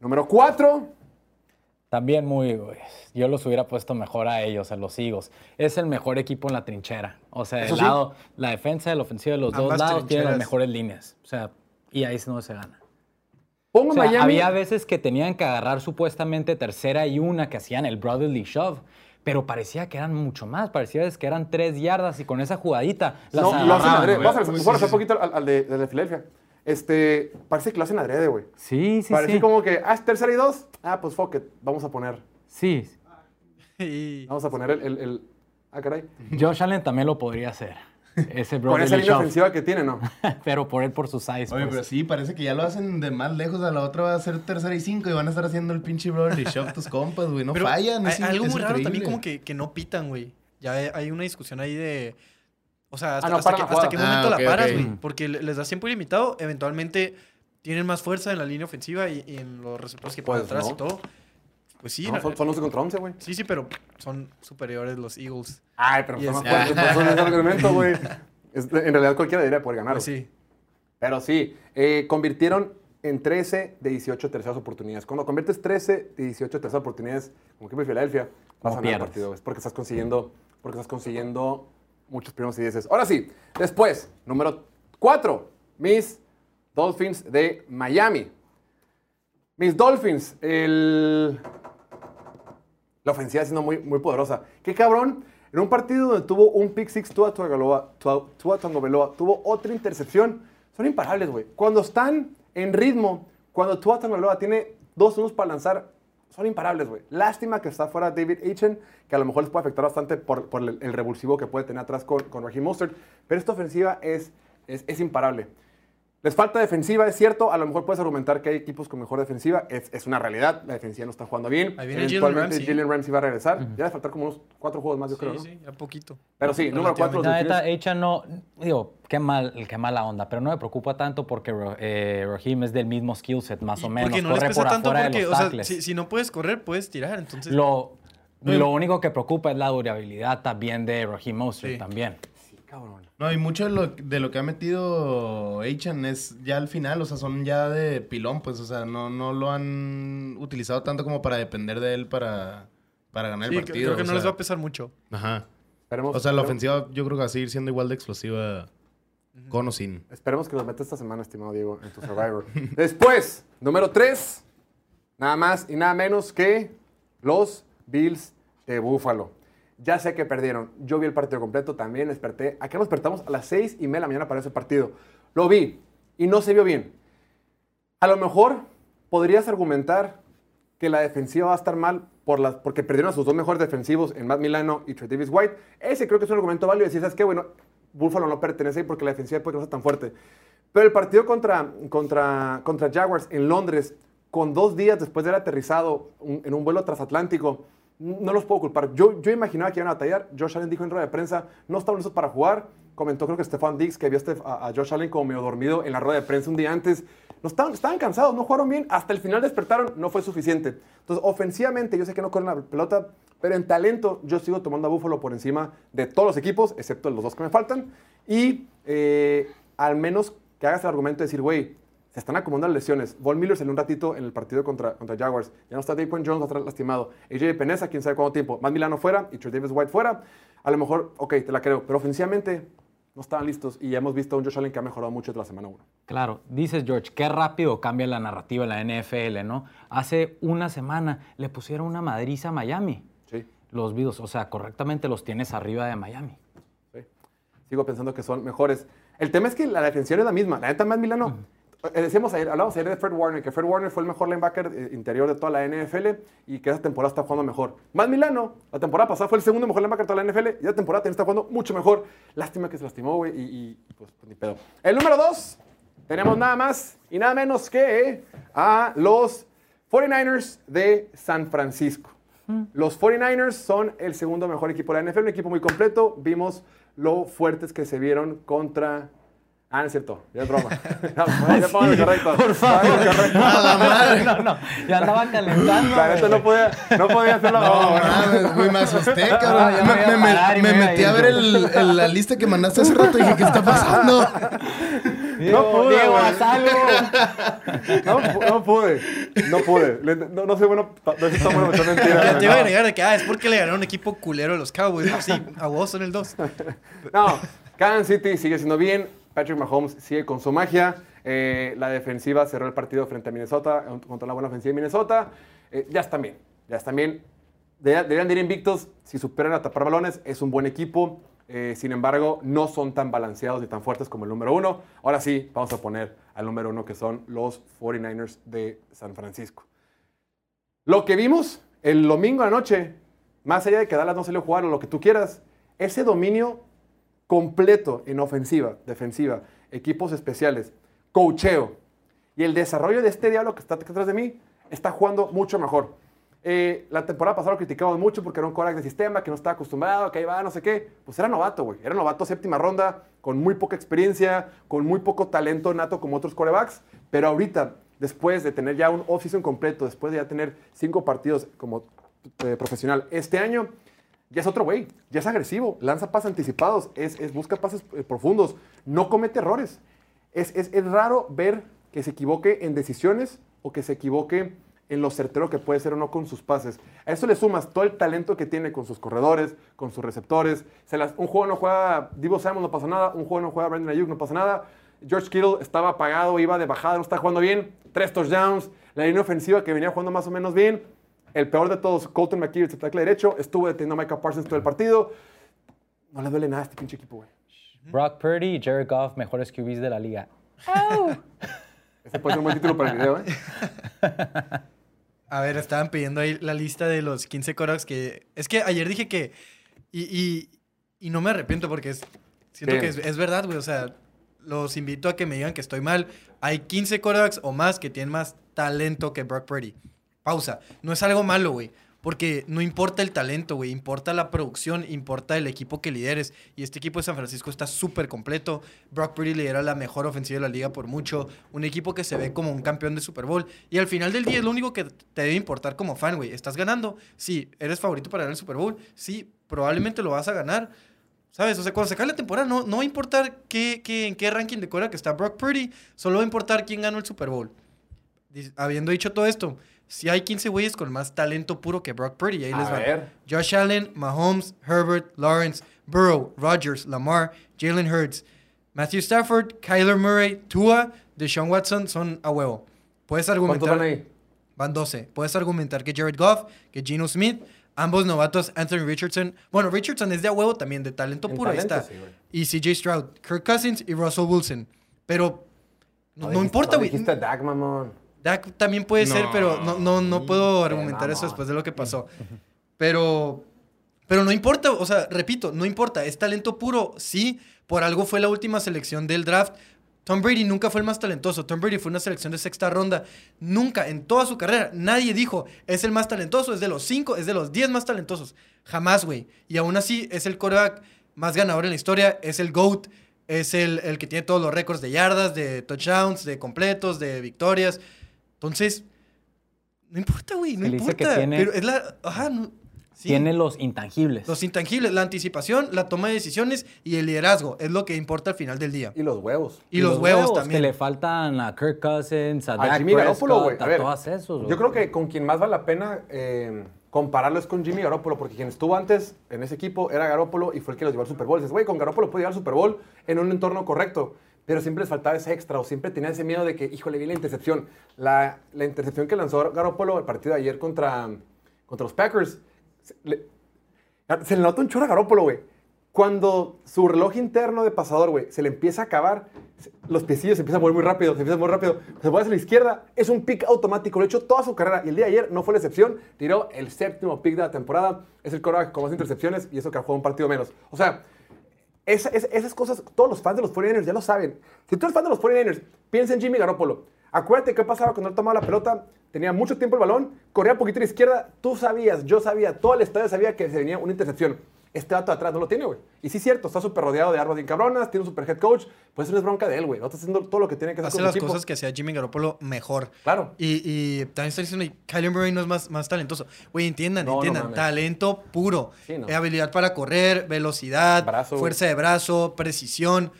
número 4. También muy, yo los hubiera puesto mejor a ellos, a los Eagles. Es el mejor equipo en la trinchera. O sea, el sí. lado, la defensa y la ofensiva de los dos lados tienen las mejores líneas. O sea, y ahí no se gana. Pongo O sea, Miami. había veces que tenían que agarrar supuestamente tercera y una que hacían el brotherly shove, pero parecía que eran mucho más. Parecía que eran tres yardas y con esa jugadita las no, lo hacen a sí, sí, poquito al, al de, del de Filadelfia. Este, parece que lo hacen adrede, güey. Sí, sí, Parece sí. como que, ah, es tercera y dos. Ah, pues fuck it. Vamos a poner, Sí. Y vamos a poner el, el- el- ah, caray. Josh Allen también lo podría hacer. Ese Con esa línea ofensiva que tiene, ¿no? pero por él, por su size. Oye, pues. pero sí, parece que ya lo hacen de más lejos. A la otra va a ser tercera y cinco y van a estar haciendo el pinche brotherly shove tus compas, güey. No Pero fallan. hay- es, algo es muy raro también como que, que no pitan, güey. Ya hay, hay una discusión ahí de... O sea, hasta, Ah, no, hasta paran que- hasta qué momento Ah, la paras, güey. Porque le- les das tiempo ilimitado, eventualmente tienen más fuerza en la línea ofensiva y, y en los receptores que ponen Pues atrás no. y todo. Pues sí, No, son, son 11 contra 11, güey. sí, sí, pero son superiores los Eagles. Ay, pero son más es- fuertes. son ese argumento, güey. En realidad cualquiera debería poder ganar. Pues sí. Pero sí, eh, convirtieron en 13 de 18 terceras oportunidades. Cuando conviertes 13 de 18 terceras oportunidades como equipo de Filadelfia, vas a ganar el partido. Es porque estás consiguiendo, porque estás consiguiendo muchos primeros y dieces. Ahora sí, después, número 4, mis Dolphins de Miami. Mis Dolphins, el... la ofensiva siendo muy, muy poderosa. Qué cabrón. En un partido donde tuvo un pick six, Tua tuvo otra intercepción. Son imparables, güey. Cuando están en ritmo, cuando Tua Tagovailoa tiene dos unos para lanzar, son imparables, güey. Lástima que está fuera David Achen, que a lo mejor les puede afectar bastante por, el, revulsivo que puede tener atrás con, con Raheem Mostert. Pero esta ofensiva es, es imparable. Les falta defensiva, es cierto. A lo mejor puedes argumentar que hay equipos con mejor defensiva. Es, es una realidad. La defensiva no está jugando bien. Ahí viene Jalen Eventualmente Ramsey. Jalen Ramsey va a regresar. Ya le faltar como unos cuatro juegos más, yo Sí, creo. ¿no? sí, ya poquito. Pero sí, número cuatro. La neta. Echa no, digo, qué mal, qué mala onda, pero no me preocupa tanto porque eh, Raheem es del mismo skill set, más o menos. Porque no les corre pesa por tanto porque, o sea, si, si no puedes correr, puedes tirar. Entonces, Lo, lo único que preocupa es la durabilidad también de Raheem Mostert Sí. también. Cabrón. No, y mucho de lo, de lo que ha metido Achan es ya al final, o sea, son ya de pilón, pues, o sea, no, no lo han utilizado tanto como para depender de él para, para ganar sí, el partido. creo que no les va a pesar mucho. Ajá. Esperemos, O sea, la esperemos- ofensiva yo creo que va a seguir siendo igual de explosiva con o sin. Esperemos que los meta esta semana, estimado Diego, en tu Survivor. Después, número 3, nada más y nada menos que los Bills de Buffalo. Ya sé que perdieron. Yo vi el partido completo, también desperté. Acá nos despertamos a las 6 y media de la mañana para ese partido. Lo vi y no se vio bien. A lo mejor podrías argumentar que la defensiva va a estar mal por las, porque perdieron a sus dos mejores defensivos en Matt Milano y Trey Davis White. Ese creo que es un argumento válido. Decir, ¿sabes qué? Bueno, Buffalo no pertenece ahí porque la defensiva puede no sea tan fuerte. Pero el partido contra, contra, contra Jaguars en Londres, con dos días después de haber aterrizado en un vuelo transatlántico, no los puedo culpar. Yo, yo imaginaba que iban a batallar. Josh Allen dijo en rueda de prensa, no estaban listos para jugar. Comentó creo que Stefan Diggs que vio a Josh Allen como medio dormido en la rueda de prensa un día antes. No estaban, estaban cansados, no jugaron bien. Hasta el final despertaron, no fue suficiente. Entonces, ofensivamente, yo sé que no corren la pelota, pero en talento yo sigo tomando a Buffalo por encima de todos los equipos, excepto los dos que me faltan. Y eh, al menos que hagas el argumento de decir, güey, se están acumulando lesiones. Von Miller salió un ratito en el partido contra, contra Jaguars. Ya no está Daquan Jones, va a estar lastimado. AJ Peneza, quién sabe cuánto tiempo. Matt Milano fuera y Trey Davis White fuera. A lo mejor, ok, te la creo. Pero ofensivamente no estaban listos. Y ya hemos visto a un Josh Allen que ha mejorado mucho desde la semana 1. Claro, dices George, qué rápido cambia la narrativa en la NFL, ¿no? Hace una semana le pusieron una madriza a Miami, Sí, los Bills, o sea, correctamente los tienes arriba de Miami. sí. Sigo pensando que son mejores. El tema es que la defensiva es la misma. La neta, Matt Milano. eh, Decíamos ayer, hablábamos ayer de Fred Warner, que Fred Warner fue el mejor linebacker eh, interior de toda la NFL y que esa temporada está jugando mejor. Matt Milano, la temporada pasada fue el segundo mejor linebacker de toda la NFL y esta temporada también está jugando mucho mejor. Lástima que se lastimó, güey, y, y, pues, pues, ni pedo. El número dos, tenemos nada más y nada menos que a los 49ers de San Francisco. Los 49ers son el segundo mejor equipo de la NFL, un equipo muy completo. Vimos lo fuertes que se vieron contra Ah, no es cierto, ya es broma. No, ya pongan el correcto. Por favor. correcto. No, no, ya andaba calentando. La neta no podía, no podía hacerlo. No, mames, güey, me asusté, cabrón. Me metí a ver el- el- la lista que mandaste hace rato y dije, ¿qué está pasando? No pude, Diego, haz algo. No, pu- no pude. No pude. No, no soy bueno. No soy tan bueno echar mentiras. Te iba a no. agregar de que, ah, es porque le ganaron un equipo culero a los Cowboys. No, sí, a vos son el 2. No, Kansas City sigue siendo bien. Patrick Mahomes sigue con su magia. Eh, la defensiva cerró el partido frente a Minnesota eh, contra la buena ofensiva de Minnesota. Eh, ya están bien. Ya están bien. Deberían deberían de ir invictos si superan a tapar balones. Es un buen equipo. Sin embargo, no son tan balanceados ni tan fuertes como el número uno. Ahora sí, vamos a poner al número uno que son los 49ers de San Francisco. Lo que vimos el domingo a la noche, más allá de que Dallas no salió a jugar lo que tú quieras, ese dominio completo en ofensiva, defensiva, equipos especiales, cocheo y el desarrollo de este diablo que está detrás de mí está jugando mucho mejor. Eh, la temporada pasada lo criticamos mucho porque era un coreback de sistema que no estaba acostumbrado, que ahí va, no sé qué. Pues era novato, güey. Era novato séptima ronda, con muy poca experiencia, con muy poco talento nato como otros corebacks. Pero ahorita, después de tener ya un off-season completo, después de ya tener cinco partidos como eh, profesional este año, ya es otro güey, ya es agresivo, lanza pases anticipados, es, es- busca pases eh, profundos, no comete errores. Es, es- es raro ver que se equivoque en decisiones o que se equivoque en lo certero que puede ser o no con sus pases. A eso le sumas todo el talento que tiene con sus corredores, con sus receptores. Se las- un juego no juega Divo Samuel, no pasa nada. Un juego no juega Brandon Ayuk, no pasa nada. George Kittle estaba apagado, iba de bajada, no está jugando bien. Tres touchdowns. La línea ofensiva que venía jugando más o menos bien. El peor de todos, Colton McKee, el tackle derecho, estuvo deteniendo a Micah Parsons todo el partido. No le duele nada a este pinche equipo, güey. Brock Purdy y Jared Goff, mejores QBs de la liga. Ese puede ser un buen título para el video, ¿eh? A ver, estaban pidiendo ahí la lista de los 15 quarterbacks que... Es que ayer dije que... Y, y, y no me arrepiento porque es, siento Bien. que es, es verdad, güey. O sea, los invito a que me digan que estoy mal. Hay 15 quarterbacks o más que tienen más talento que Brock Purdy. Pausa. No es algo malo, güey. Porque no importa el talento, güey. Importa la producción, importa el equipo que lideres. Y este equipo de San Francisco está súper completo. Brock Purdy lidera la mejor ofensiva de la liga por mucho. Un equipo que se ve como un campeón de Super Bowl. Y al final del día es lo único que te debe importar como fan, güey. ¿Estás ganando? Sí. ¿Eres favorito para ganar el Super Bowl? Sí. Probablemente lo vas a ganar. ¿Sabes? O sea, cuando se acabe la temporada, no, no va a importar qué, qué- en qué ranking de que está Brock Purdy. Solo va a importar quién ganó el Super Bowl. Habiendo dicho todo esto, si hay 15 güeyes con más talento puro que Brock Purdy, ahí A les va. ver. Josh Allen, Mahomes, Herbert, Lawrence, Burrow, Rodgers, Lamar, Jalen Hurts, Matthew Stafford, Kyler Murray, Tua, Deshaun Watson son a huevo. Puedes ¿Cuántos argumentar. van ahí? Van 12. Puedes argumentar que Jared Goff, que Geno Smith, ambos novatos, Anthony Richardson. Bueno, Richardson es de a huevo también, de talento En puro, ahí está. sí, y CJ Stroud, Kirk Cousins y Russell Wilson. Pero no, no dijiste- importa, güey. Dijiste a Dak, mamón. Dak también puede ser, pero no, no, no puedo argumentar eso después de lo que pasó. Pero, pero no importa, o sea, repito, no importa. Es talento puro, sí. Por algo fue la última selección del draft. Tom Brady nunca fue el más talentoso. Tom Brady fue una selección de sexta ronda. Nunca, en toda su carrera, nadie dijo, es el más talentoso, es de los cinco, es de los diez más talentosos. Jamás, güey. Y aún así, es el coreback más ganador en la historia, es el GOAT, es el, el que tiene todos los récords de yardas, de touchdowns, de completos, de victorias. Entonces, no importa, güey, no que importa. tiene- Pero es la. Ajá, no- sí. Tiene los intangibles. Los intangibles, la anticipación, la toma de decisiones y el liderazgo. Es lo que importa al final del día. Y los huevos. Y, los, huevos, que también. le faltan a Kirk Cousins, a, A Dak Jimmy Garoppolo, güey. Todos esos. güey. Yo creo que con quien más vale la pena eh, compararlo es con Jimmy Garoppolo, porque quien estuvo antes en ese equipo era Garoppolo y fue el que los llevó al Super Bowl. Dices, güey, con Garoppolo puede llegar al Super Bowl en un entorno correcto, pero siempre les faltaba ese extra o siempre tenía ese miedo de que, híjole, vi la intercepción. La, la intercepción que lanzó Garoppolo el partido de ayer contra, contra los Packers, se le, le nota un chorro a Garoppolo, güey. Cuando su reloj interno de pasador, güey, se le empieza a acabar, los piecillos se empiezan a mover muy rápido, se empiezan a mover rápido, se mueve hacia la izquierda, es un pick automático, lo ha hecho toda su carrera y el día de ayer no fue la excepción, tiró el séptimo pick de la temporada, es el coreback con más intercepciones y eso que ha jugado un partido menos. O sea, esa- esa- esas cosas, todos los fans de los 49ers ya lo saben. Si tú eres fan de los 49ers, piensa en Jimmy Garoppolo. Acuérdate qué pasaba cuando él tomaba la pelota, tenía mucho tiempo el balón, corría un poquito a la izquierda, tú sabías, yo sabía, todo el estadio sabía que se venía una intercepción. Este dato de atrás no lo tiene, güey. Y sí cierto, está súper rodeado de armas bien cabronas, tiene un super head coach, pues eso no es bronca de él, güey. No está haciendo todo lo que tiene que hacer Hace con las cosas que hacía Jimmy Garoppolo mejor. Claro. Y, y también está diciendo, Kyler Murray no es más, más talentoso. Güey, entiendan, No, entiendan. Talento puro. Sí, no. Habilidad para correr, velocidad, Brazo. fuerza de brazo, precisión.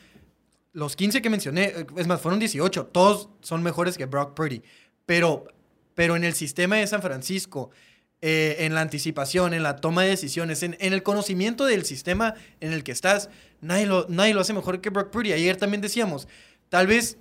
Los 15 que mencioné, es más, fueron 18. Todos son mejores que Brock Purdy. Pero, pero en el sistema de San Francisco, eh, en la anticipación, en la toma de decisiones, en, el conocimiento del sistema en el que estás, nadie lo, nadie lo hace mejor que Brock Purdy. Ayer también decíamos, tal vez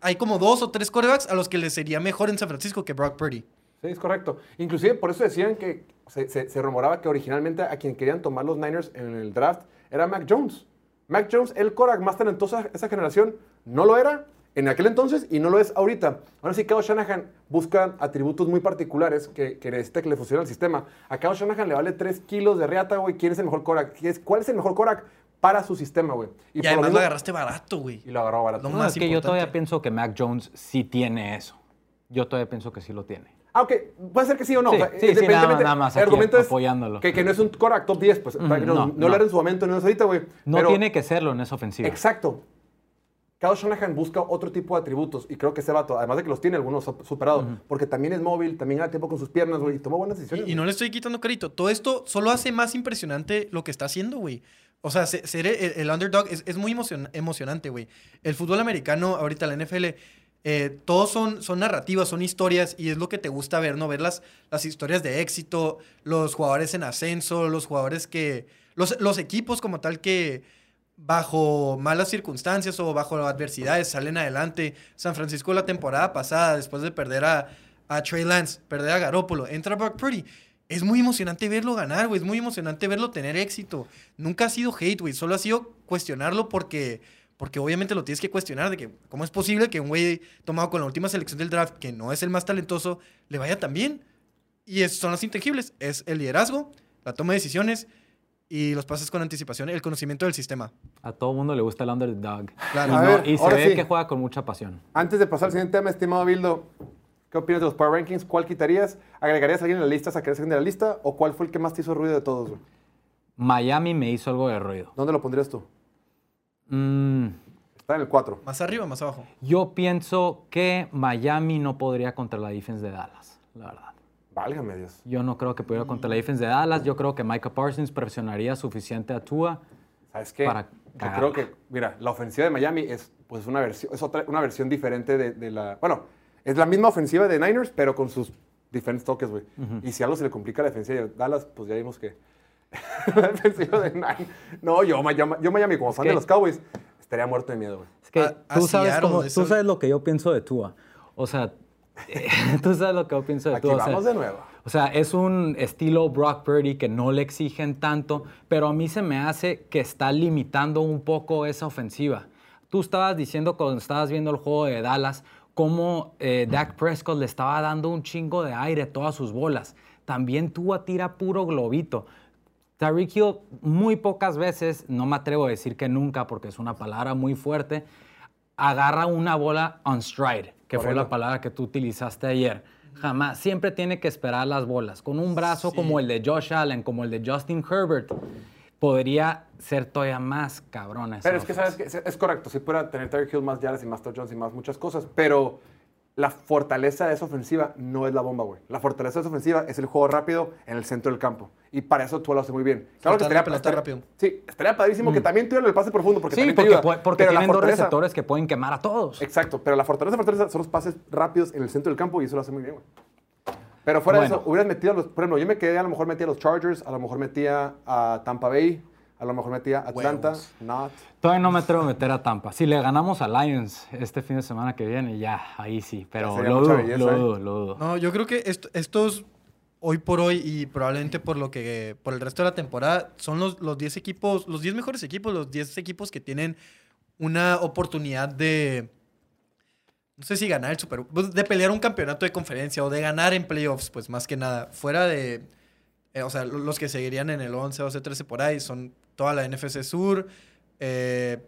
hay, como dos o tres quarterbacks a los que les sería mejor en San Francisco que Brock Purdy. Sí, es correcto. Inclusive por eso decían que se, se- se rumoraba que originalmente a quien querían tomar los Niners en el draft era Mac Jones. Mac Jones, el Korak más talentoso de esa generación, no lo era en aquel entonces y no lo es ahorita. Ahora sí, Kyle Shanahan busca atributos muy particulares que, que necesita que le funcione al sistema. A Kyle Shanahan le vale 3 kilos de reata, güey. ¿Quién es el mejor Korak? ¿Cuál es el mejor Korak para su sistema, güey? Y, por lo además mismo- lo agarraste barato, güey. Y lo agarró barato. Lo No, más es que yo todavía pienso que Mac Jones sí tiene eso. Yo todavía pienso que sí lo tiene. Ah, ok. Puede ser que sí o no. Sí, o sea, sí, sí, independientemente, nada- nada más el aquí argumento es apoyándolo. Que, que no es un Korak top 10, pues. para que no, no, no lo era en su momento, no es ahorita, güey. No Pero- tiene que serlo en esa ofensiva. Exacto. Kyle Shanahan busca otro tipo de atributos y creo que ese vato, además de que los tiene, algunos ha superado, porque también es móvil, también gana tiempo con sus piernas, güey, y toma buenas decisiones. Y, y no le estoy quitando crédito. Todo esto solo hace más impresionante lo que está haciendo, güey. O sea, se- ser el, el underdog es, es muy emocion- emocionante, güey. El fútbol americano, ahorita la NFL, eh, todos son, son narrativas, son historias y es lo que te gusta ver, ¿no? Ver las, las historias de éxito, los jugadores en ascenso, los jugadores que... Los, los equipos como tal que bajo malas circunstancias o bajo adversidades salen adelante. San Francisco la temporada pasada, después de perder a, Trey Lance, perder a Garoppolo, entra Brock Purdy. Es muy emocionante verlo ganar, güey. Es muy emocionante verlo tener éxito. Nunca ha sido hate, güey. Solo ha sido cuestionarlo porque, porque obviamente lo tienes que cuestionar de que cómo es posible que un güey tomado con la última selección del draft, que no es el más talentoso, le vaya tan bien. Y es- son las intangibles. Es el liderazgo, la toma de decisiones y los pases con anticipación, el conocimiento del sistema. A todo mundo le gusta el underdog. Claro. Y, A no- ver, y se ve sí. que juega con mucha pasión. Antes de pasar al siguiente tema, estimado Bildo, ¿qué opinas de los Power Rankings? ¿Cuál quitarías? ¿Agregarías a alguien en la lista? ¿Sacarías a alguien de la lista? ¿O cuál fue el que más te hizo ruido de todos, güey? Miami me hizo algo de ruido. ¿Dónde lo pondrías tú? Mm, Está en el 4. Más arriba, más abajo. yo pienso que Miami no podría contra la defense de Dallas, la verdad. Válgame Dios. Yo no creo que pudiera contra la defense de Dallas. Yo creo que Micah Parsons presionaría suficiente a Tua. ¿Sabes qué? Para Yo cagarla. creo que, mira, la ofensiva de Miami es pues una versión, es otra, una versión diferente de, de la. Bueno, es la misma ofensiva de Niners, pero con sus diferentes toques, güey. Y si algo se le complica a la defensiva de Dallas, pues ya vimos que. la defensiva de Niners. No, yo, yo, yo Miami, como fan de los Cowboys, estaría muerto de miedo, güey. Es que A- tú, sabes cómo- eso- tú sabes lo que yo pienso de Tua. O sea, tú sabes lo que yo pienso de Aquí Tua. o sea, vamos de nuevo. O sea, es un estilo Brock Purdy que no le exigen tanto, pero a mí se me hace que está limitando un poco esa ofensiva. Tú estabas diciendo cuando estabas viendo el juego de Dallas cómo eh, Dak Prescott le estaba dando un chingo de aire a todas sus bolas. También Tua tira puro globito. Tyreek Hill muy pocas veces, no me atrevo a decir que nunca porque es una palabra muy fuerte, agarra una bola on stride, que fue la palabra que tú utilizaste ayer. Jamás, siempre tiene que esperar las bolas. Con un brazo como el de Josh Allen, como el de Justin Herbert, podría ser todavía más cabrón esa Pero es que. ¿sabes que Es correcto, sí puede tener Tyreek Hill más yardas y más touchdowns y más muchas cosas, pero la fortaleza de esa ofensiva no es la bomba, güey. La fortaleza de esa ofensiva es el juego rápido en el centro del campo. Y para eso tú lo haces muy bien. Soltar la pelota estaría- rápido. Sí, estaría padísimo que también tuvieran el pase profundo, porque Mm. Sí, también te porque, ayuda. porque tienen dos fortaleza- receptores que pueden quemar a todos. Exacto, pero la fortaleza, fortaleza son los pases rápidos en el centro del campo y eso lo hace muy bien, güey. Pero fuera de eso, hubieras metido a los. Por ejemplo, yo me quedé, a lo mejor metía a los Chargers, a lo mejor metía a Tampa Bay, a lo mejor metía a Atlanta, Huevos. not. Todavía no me atrevo a meter a Tampa. Si le ganamos a Lions este fin de semana que viene, ya, ahí sí. Pero lo dudo, belleza, lo ¿eh? dudo, lo dudo. No, yo creo que est- estos, hoy por hoy y probablemente por lo que por el resto de la temporada, son los, los 10 equipos, los 10 mejores equipos, los 10 equipos que tienen una oportunidad de, no sé si ganar el Super pues, de pelear un campeonato de conferencia o de ganar en playoffs, pues más que nada. Fuera de, eh, o sea, lo- los que seguirían en el 11, 12, 13 por ahí son toda la NFC Sur, eh,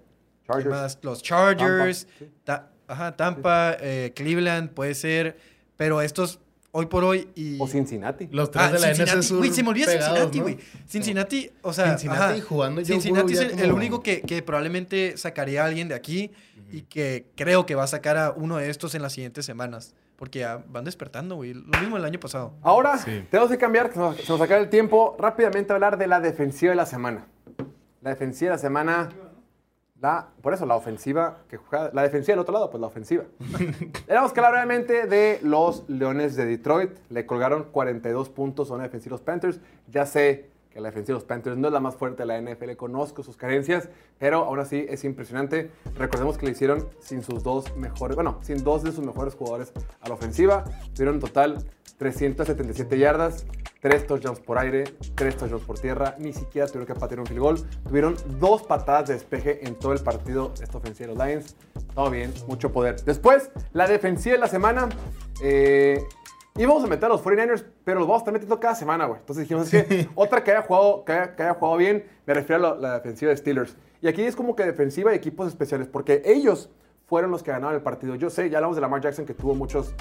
¿qué Chargers. más? los Chargers, Tampa, sí. Ta- ajá, Tampa, eh, Cleveland, puede ser, pero estos hoy por hoy y... O Cincinnati. Los tres Ah, de la Cincinnati. NFC Sur Güey, se me olvida pegados, Cincinnati, ¿no? güey. Cincinnati, o sea... Cincinnati jugando Joe Cincinnati es el, único que, que probablemente sacaría a alguien de aquí y que creo que va a sacar a uno de estos en las siguientes semanas. Porque ya van despertando, güey. Lo mismo el año pasado. Ahora Sí. tenemos que cambiar, que se nos, se nos acaba el tiempo, rápidamente hablar de la defensiva de la semana. La defensiva de la semana, la, por eso la ofensiva que juega, la defensiva del otro lado, pues la ofensiva. Tenemos que hablar brevemente de los Leones de Detroit. Le colgaron 42 puntos a una defensiva de los Panthers. Ya sé la defensiva de los Panthers no es la más fuerte de la NFL, conozco sus carencias, pero aún así es impresionante. Recordemos que le hicieron sin sus dos mejores, bueno, sin dos de sus mejores jugadores a la ofensiva. Tuvieron en total 377 yardas, 3 touchdowns por aire, 3 touchdowns por tierra, ni siquiera tuvieron que patear un field goal. Tuvieron dos patadas de despeje en todo el partido esta ofensiva de los Lions. Todo bien, mucho poder. Después, la defensiva de la semana. Eh, íbamos a meter a los 49ers, pero los vamos a estar metiendo cada semana, güey. Entonces dijimos, es que otra que haya jugado, que haya, que haya jugado bien, me refiero a la, la defensiva de Steelers. Y aquí es como que defensiva y equipos especiales, porque ellos fueron los que ganaron el partido. Yo sé, ya hablamos de Lamar Jackson que tuvo muchos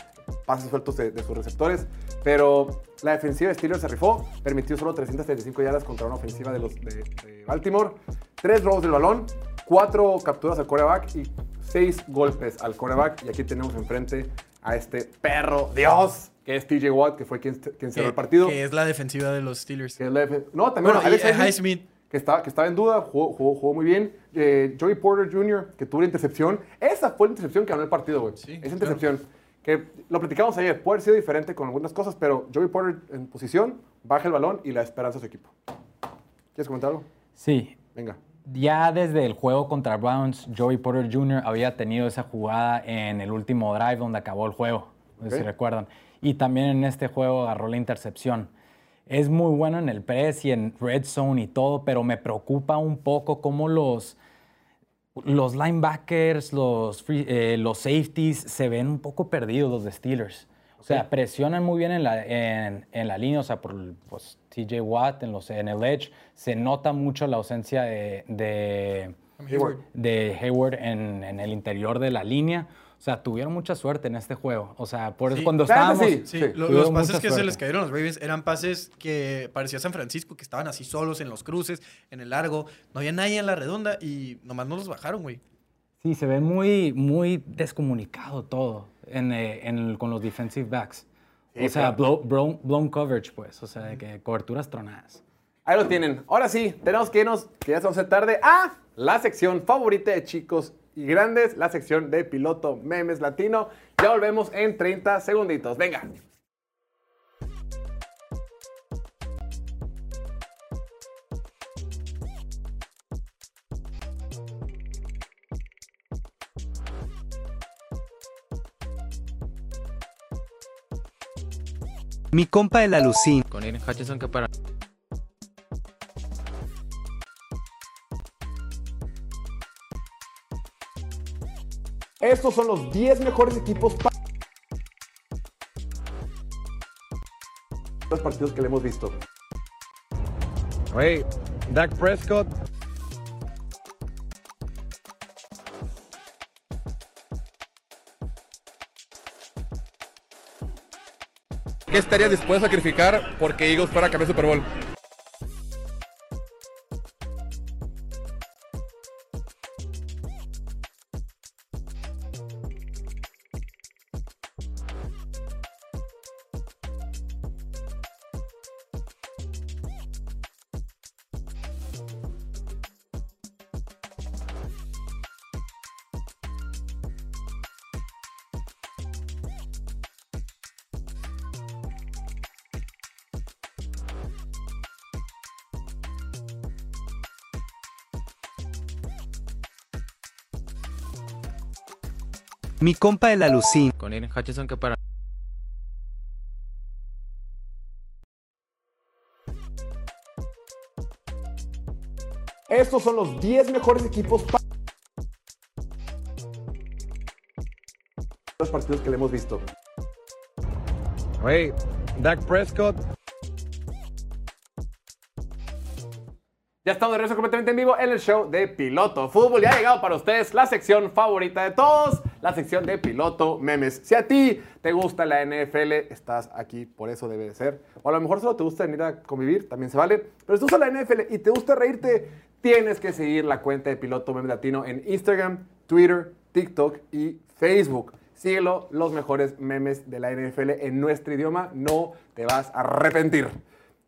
pases sueltos de, de sus receptores, pero la defensiva de Steelers se rifó, permitió solo 335 yardas contra una ofensiva de, los, de, de Baltimore, tres robos del balón, cuatro capturas al quarterback y seis golpes al quarterback. Y aquí tenemos enfrente a este perro Dios, que es TJ Watt, que fue quien, quien cerró el partido. Que es la defensiva de los Steelers. Que es la defen- no, también Bueno, Alex eh, Highsmith, Highsmith. que estaba, que estaba en duda, jugó, jugó- jugó muy bien. Eh, Joey Porter Jr., que tuvo la intercepción. Esa fue la intercepción que ganó el partido, güey. Esa intercepción. Que lo platicamos ayer, puede haber sido diferente con algunas cosas, pero Joey Porter en posición, baja el balón y la esperanza a su equipo. ¿Quieres comentar algo? Sí, Venga. Ya desde el juego contra Browns, Joey Porter Jr. había tenido esa jugada en el último drive donde acabó el juego, si recuerdan. Y también en este juego agarró la intercepción. Es muy bueno en el press y en red zone y todo, pero me preocupa un poco cómo los, los linebackers, los, free- eh, los safeties se ven un poco perdidos los de Steelers. O sea, presionan muy bien en la, en, en la línea, o sea, por pues, TJ Watt en, los, en el edge. Se nota mucho la ausencia de, de, Hayward. de Hayward en, en el interior de la línea. O sea, tuvieron mucha suerte en este juego. O sea, por eso Sí. cuando La neta estábamos... sí. Sí, lo- tuvieron los pases que se les cayeron a los Ravens eran pases que parecía San Francisco, que estaban así solos en los cruces, en el largo. No había nadie en la redonda y nomás no los bajaron, güey. Sí, se ve muy, muy descomunicado todo en, eh, en con los defensive backs. Sí, o sea, blow- blown, blown coverage, pues. O sea, de que coberturas tronadas. Ahí lo tienen. Ahora sí, tenemos que irnos, que ya se hace tarde, a la sección favorita de chicos y grandes, la sección de piloto memes latino. Ya volvemos en 30 segunditos. Venga. Mi compa el alucín. Con Aiden Hutchinson que para. Estos son los 10 mejores equipos para los partidos que le hemos visto. Hey, Dak Prescott. ¿Qué estaría dispuesto a sacrificar porque Eagles fuera campeón de Super Bowl? Mi compa el alucín. Con Aiden Hutchinson que para. Estos son los 10 mejores equipos para los partidos que le hemos visto. Hey, Dak Prescott. Ya estamos de regreso completamente en vivo en el show de Piloto Fútbol. Ya ha llegado para ustedes la sección favorita de todos, la sección de piloto memes. Si a ti te gusta la NFL, estás aquí, por eso debe de ser. O a lo mejor solo te gusta venir a convivir, también se vale. Pero si te gusta la NFL y te gusta reírte, tienes que seguir la cuenta de Piloto Meme Latino en Instagram, Twitter, TikTok y Facebook. Síguelo, los mejores memes de la NFL en nuestro idioma. No te vas a arrepentir.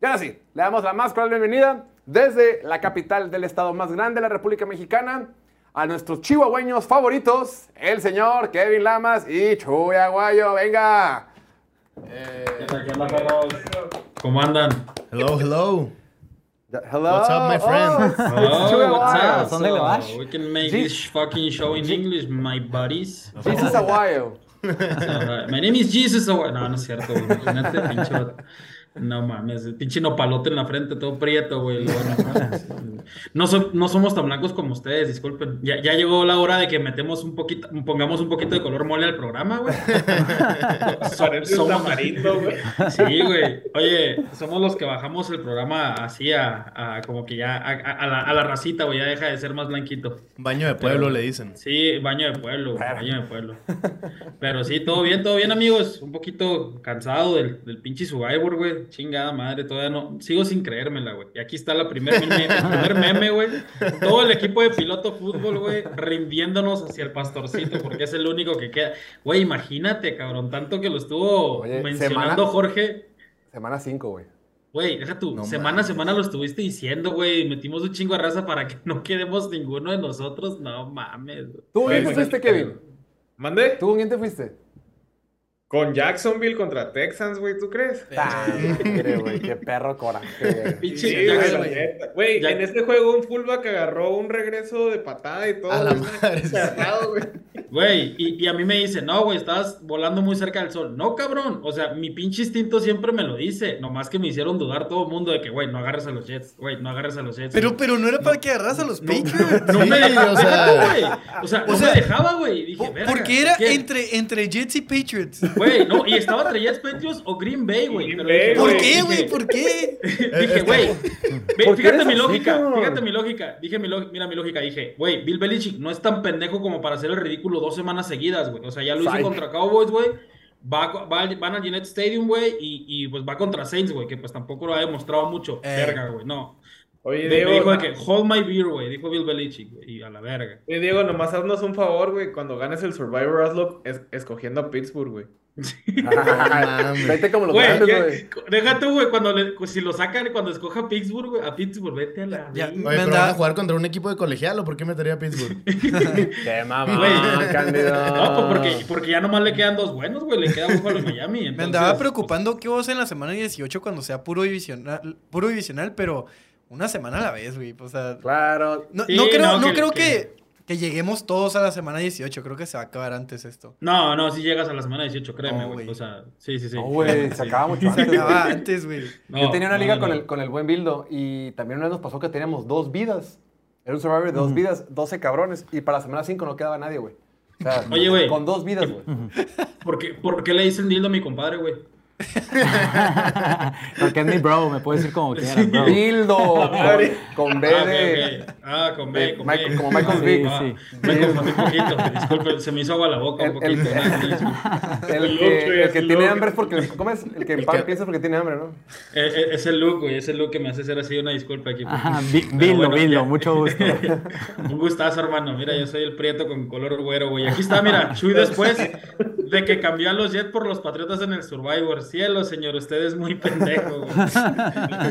Y ahora sí, le damos la más cordial bienvenida desde la capital del estado más grande de la República Mexicana a nuestros chihuahueños favoritos, el señor Kevin Lamas y Chuy Aguayo. ¡Venga! ¿Cómo andan? Hello, hello. Hello. What's up, my friend? Oh, Chuy what's Aguayo. le vas? So, we can make G- this fucking show in English, my buddies. Jesus Aguayo. So, uh, my name is Jesus. Awa- No, no es cierto. Imagínate, pinche. No mames, pinche nopalote en la frente, todo prieto, güey. Luego, No, so- no somos tan blancos como ustedes, disculpen. Ya, ya llegó la hora de que metemos un poquito, pongamos un poquito de color mole al programa, güey. So- somos güey. Sí, güey. Oye, somos los que bajamos el programa así a, a como que ya a, a- a la, a la racita, güey, ya deja de ser más blanquito. Baño de pueblo le dicen. Sí, baño de pueblo, güey, baño de pueblo. Pero sí, todo bien, todo bien, amigos. Un poquito cansado del, del pinche Survivor, güey. Chingada madre, todavía no. Sigo sin creérmela, güey. Y aquí está la primer meme, el primer meme, güey. Todo el equipo de piloto fútbol, güey, rindiéndonos hacia el pastorcito, porque es el único que queda. Güey, imagínate, cabrón, tanto que lo estuvo Oye, mencionando semana- Jorge. Semana 5, güey. Güey, deja tú, No semana a semana lo estuviste diciendo, güey. Metimos un chingo de raza para que no quedemos ninguno de nosotros. No mames, güey. ¿Tú quién te fuiste, Kevin? ¿Mande? ¿Tú quién te fuiste? Con Jacksonville contra Texans, güey, ¿tú crees? Güey, qué perro coraje, güey. Pinche en este juego un fullback agarró un regreso de patada y todo. A la madre, cerrado, güey. Güey, y, y a mí me dice, no, güey, estabas volando muy cerca del sol. No, cabrón. O sea, mi pinche instinto siempre me lo dice. Nomás que me hicieron dudar todo el mundo de que, güey, no agarres a los Jets. Güey, no agarres a los Jets. Pero, güey. pero no era para que agarras a los Patriots. No me Sí, dejaba, o sea- güey. O sea, O no sea, me dejaba, güey. Dije, verga, Porque era ¿qué? entre, entre Jets y Patriots. Güey, no, y estaba entre Jets, Patriots o Green Bay, güey. Green pero Bay, dije, ¿Por qué, güey? ¿Por qué? Dije, güey, ve, ¿Por qué fíjate mi lógica, fíjate mi lógica. Dije, mi lógica, mira mi lógica, dije, güey, Bill Belichick no es tan pendejo como para hacer el ridículo dos semanas seguidas, güey. O sea, ya lo hizo contra Cowboys, güey. Va, van al Gillette Stadium, güey, y, y pues va contra Saints, güey, que pues tampoco lo ha demostrado mucho. Eh. Verga, güey, no. Oye, Diego, dijo de que, hold my beer, güey, dijo Bill Belichick, güey, y a la verga. oye, Diego, nomás haznos un favor, güey. Cuando ganes el Survivor, hazlo es- escogiendo a Pittsburgh, güey. mames. Vete como los Güey, grandes, güey. deja tú, güey, cuando le- si lo sacan, cuando escoja a Pittsburgh, güey, a Pittsburgh, vete a la Ya, verga. Oye, Me pero andaba- van a jugar contra un equipo de colegial, ¿o por qué metería a Pittsburgh? Qué mamá, Güey. Cándido. No, pues porque, porque ya nomás le quedan dos buenos, güey. Le queda Buffalo y Miami. Me andaba preocupando qué vos en la semana 18 cuando sea puro divisional, puro divisional, pero una semana a la vez, güey. O sea, Claro. no, Sí, no creo, no, no que- creo que- que, que lleguemos todos a la semana 18. Creo que se va a acabar antes esto. No, no, si llegas a la semana 18, créeme, güey. o sea, sí, sí, sí. No, güey, se acaba mucho Se antes. güey. acaba antes, güey. No, Yo tenía una no, liga no, con, no. el, con el buen Bildo y también una vez nos pasó que teníamos dos vidas. Era un Survivor de dos vidas, 12 cabrones. Y para la semana 5 no quedaba nadie, güey. O sea, Oye, güey. Con dos vidas, güey. ¿Por qué, por qué le dicen dildo a mi compadre, güey? Porque es mi bro, me puede decir como quieras, bro. Bildo. Con, B Ah, de. ok. Ah, con B, con Michael- B. como Michael Sí, Vick. Ah, sí. Me confundí un poquito. Disculpe, se me hizo agua la boca un poquito. El El que, tiene hambre es porque. ¿Cómo es? El que en pan piensa porque tiene hambre, ¿no? Eh, eh, Es el look, güey. Es el look que me hace ser así. Una disculpa aquí. Bueno, Bildo, ya. mucho gusto. Un gustazo, hermano. Mira, yo soy el prieto con color güero, güey. Aquí está, mira, Chuy después de que cambió a los Jets por los Patriotas en el Survivor. Cielo, señor, usted es muy pendejo,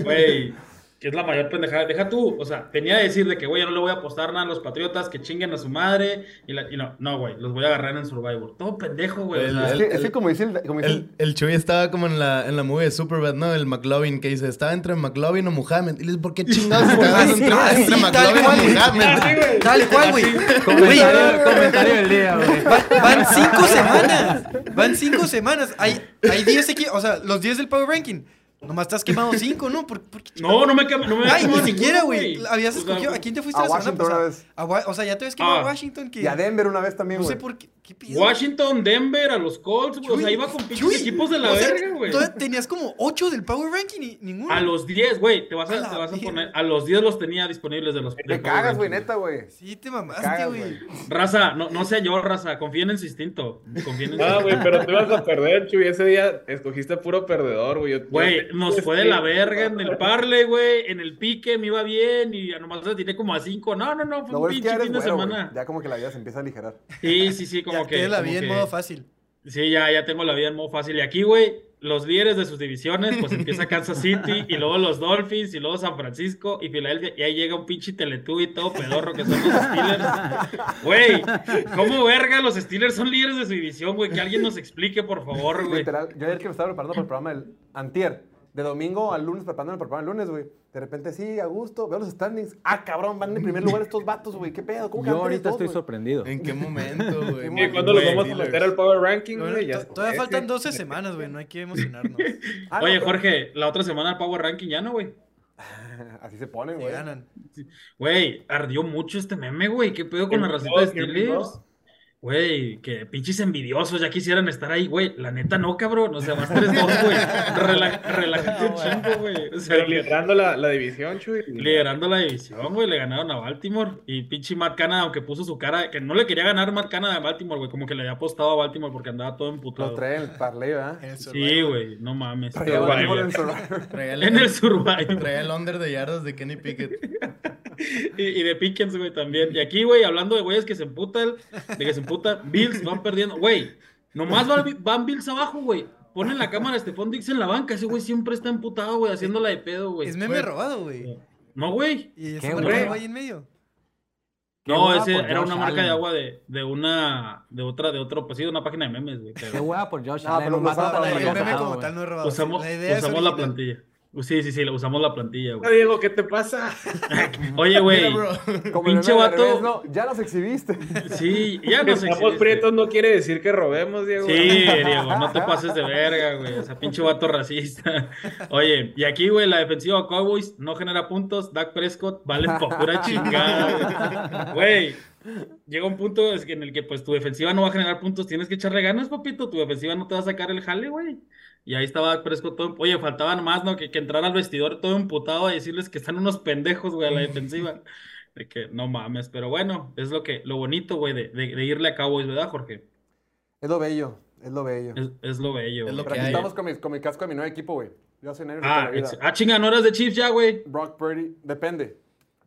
güey. Que es la mayor pendejada. Deja tú, o sea, tenía que decirle que, güey, yo no le voy a apostar nada a los Patriotas, que chinguen a su madre. Y, la- y no, no, güey, los voy a agarrar en Survivor. Todo pendejo, güey. o El- Es que, es que como dice el. Como dice el- El, el Chuy estaba como en la, en la movie de Superbad, ¿no? El McLovin que dice, estaba entre McLovin o Muhammad. Y le dice, ¿por qué chingados estás Así, entre, McLovin cual. o Muhammad? Tal cual, güey. Comentario, comentario del día, güey. Van, van cinco semanas. Van cinco semanas. Hay, hay 10 equipos. O sea, los 10 del Power Ranking. Nomás te has quemado 5, ¿no? ¿Por, por qué no, no me, cam- no me Ay, ni siquiera, güey. Habías O sea, escogido. ¿A quién te fuiste a la semana Washington una pasada? vez. A o sea, ya te habías quemado Ah. a Washington. Que Y a Denver una vez también, no sé güey. por qué. Washington, Denver, a los Colts, güey. O sea, iba con pinches Chuy, equipos de la o sea, verga, güey. Tenías como 8 del Power Ranking y ninguno. A los 10, güey. Te vas A te vas poner. A los 10 los tenía disponibles de los. Te cagas, güey, neta, güey. Sí, te Te mamaste, cagas, güey. Raza, no, no sé yo, raza. Confíen en su instinto. Confíen en su Ah, güey, pero tú ibas a perder, Chuy. Ese día escogiste puro perdedor, güey. Güey, nos fue de la verga en el parle, güey. En el pique me iba bien y a nomás le tiré como a 5. No, no, no. Fue Lo un pinche fin de semana. Ya como que la vida se empieza a aligerar. Sí, sí, sí, como Ya que. la como vi en modo fácil. Sí, ya, ya tengo la vida en modo fácil. Y aquí, güey, los líderes de sus divisiones, pues empieza Kansas City, y luego los Dolphins, y luego San Francisco, y Filadelfia, y ahí llega un pinche Teletubby todo pedorro que son los Steelers. Güey, ¿cómo verga los Steelers son líderes de su división, güey? Que alguien nos explique, por favor, güey. Literal, yo ayer que me estaba preparando para el programa del Antier, de domingo al lunes, preparándome para el lunes, güey. De repente, sí, a gusto, veo los standings. Ah, cabrón, van en primer lugar estos vatos, güey. ¿Qué pedo? ¿Cómo que Yo ahorita tres, estoy güey? sorprendido. ¿En qué momento, güey? ¿Y cuándo Güey, vamos a meter al Power Ranking, Bueno, güey? Se todavía faltan güey. 12 semanas, güey. No hay que emocionarnos. Ah, no, Oye, pero- Jorge, la otra semana el Power Ranking ya no, güey. Así se ponen, güey. ganan. Güey, ardió mucho este meme, güey. ¿Qué pedo con la racita de Steelers? Güey, que pinches envidiosos ya quisieran estar ahí, güey. La neta no, cabrón. O sea, vas 3-2, güey. Rela- Relájate un chingo, güey. O sea, Pero liderando la, la división, Chuy. liderando la división, güey. Le ganaron a Baltimore. Y pinche Matt Canada, aunque puso su cara, que no le quería ganar Matt Canada a Baltimore, güey. Como que le había apostado a Baltimore porque andaba todo Lo emputado. trae en el parlay, ¿verdad? El Sí, güey. No mames. Traía Pero, Baltimore güey, en el, En el Survivor. traía el under de yardas de Kenny Pickett. Y, y de Pickens, güey, también. Y aquí, güey, hablando de güeyes que se emputan, de que se emputan, Bills van perdiendo. Güey, nomás van, van Bills abajo, güey. Ponen la cámara a Stephon Dix en la banca. Ese güey siempre está emputado, güey, haciéndola de pedo, güey. Es meme robado, güey. No, güey. Y Qué ese güey. ahí en medio. No, ese era Josh una marca Allen. de agua de, de una, de otra, de otro, pues sí, de una página de memes, güey. Qué Pero hueá por Josh No, Allen. pero no usaba para para El meme como tal no es robado. usamos, La idea es usamos la plantilla. Sí, sí, sí, usamos la plantilla, Ah, güey. Diego, ¿qué te pasa? Oye, güey. Pinche vato. revés, no, ya los exhibiste. Sí, ya Que no sé. estamos prietos no quiere decir que robemos, Diego. Sí, Diego, no te pases de verga, güey. O sea, pinche vato racista. Oye, y aquí, güey, la defensiva de Cowboys no genera puntos. Dak Prescott vale por pura chingada, güey. Güey, llega un punto en el que, pues, tu defensiva no va a generar puntos. Tienes que echarle ganas, papito. Tu defensiva no te va a sacar el jale, güey. Y ahí estaba Dak Prescott todo. Oye, faltaba nomás, ¿no? Que, que entrar al vestidor todo emputado a decirles que están unos pendejos, güey, a la defensiva. De que no mames, pero bueno, es lo que, lo bonito, güey, de, de, de irle a Cowboys, ¿verdad, Jorge? Es lo bello, es lo bello. Es, es lo bello. Es lo. Pero que aquí hay. estamos con mi, con mi casco de mi nuevo equipo, güey. Yo soy negro Ah, la vida. ah, chinga, no eras de Chiefs ya, güey. Brock Purdy, depende.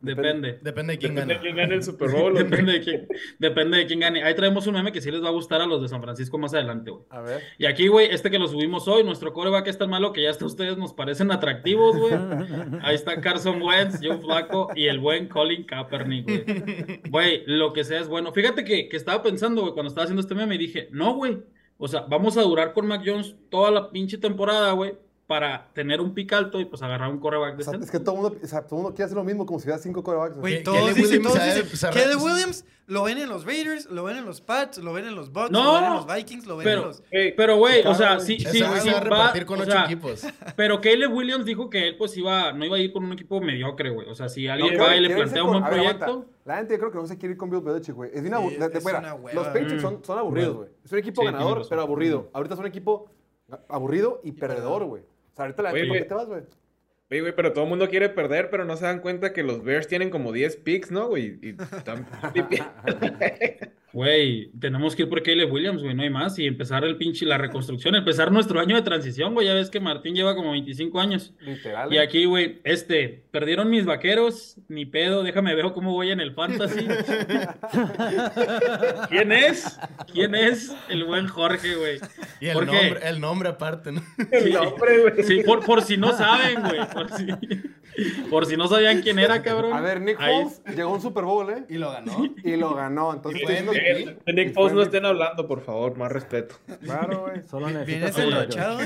Depende. Depende de quién Depende de quién gane el Super Bowl. Depende de quién, depende de quién gane. Ahí traemos un meme que sí les va a gustar a los de San Francisco más adelante, güey. A ver. Y aquí, güey, este que lo subimos hoy, nuestro coreback es tan malo que ya hasta ustedes nos parecen atractivos, güey. Ahí está Carson Wentz, Joe Flaco y el buen Colin Kaepernick, güey. Güey, lo que sea es bueno. Fíjate que, que estaba pensando, güey, cuando estaba haciendo este meme y dije, no, güey. O sea, vamos a durar con Mac Jones toda la pinche temporada, güey, para tener un pick alto y pues agarrar un coreback O sea, es que todo el mundo, o sea, mundo quiere hacer lo mismo como si hubiera cinco corebacks. güey. Que- todos dicen, dicen, sabe- Caleb Williams lo ven en los Raiders, lo ven en los Pats, lo ven en los Bucks, No, lo ven en los Vikings, lo ven en los... Pero, güey, o sea, güey. sí, sí, a repartir con o ocho sea, equipos. Pero Caleb Williams dijo que él pues iba, no iba a ir con un equipo mediocre, güey. O sea, si alguien No, va y le plantea un buen ver, proyecto. La gente yo creo que no se quiere ir con Bill Belichick, güey. Es bien Sí, aburrido. es una hueva. Los Patriots son, son aburridos, güey. Es un equipo ganador, pero aburrido. Ahorita es un equipo aburrido y perdedor, güey. Sea, ahorita la Oye, ¿por güey. qué te vas, güey? Oye, güey, pero todo el mundo quiere perder, pero no se dan cuenta que los Bears tienen como 10 picks, ¿no, güey? Y están... Güey, tenemos que ir por Caleb Williams, güey, no hay más. Y empezar el pinche, la reconstrucción, empezar nuestro año de transición, güey. Ya ves que Martín lleva como 25 años. Literal. Y aquí, güey, este, perdieron mis vaqueros, ni pedo, déjame ver cómo voy en el fantasy. ¿Quién es? ¿Quién es? El buen Jorge, güey. Y el nombre, el nombre aparte, ¿no? El nombre, güey. Sí, por, por si no saben, güey. Por si, por si no sabían quién era, cabrón. A ver, Nick Foles llegó a un Super Bowl, ¿eh? Y lo ganó. Y lo ganó. Entonces, que- De Nick Foles no estén hablando, por favor, más respeto. Claro, güey. Solo Vienes enrachado.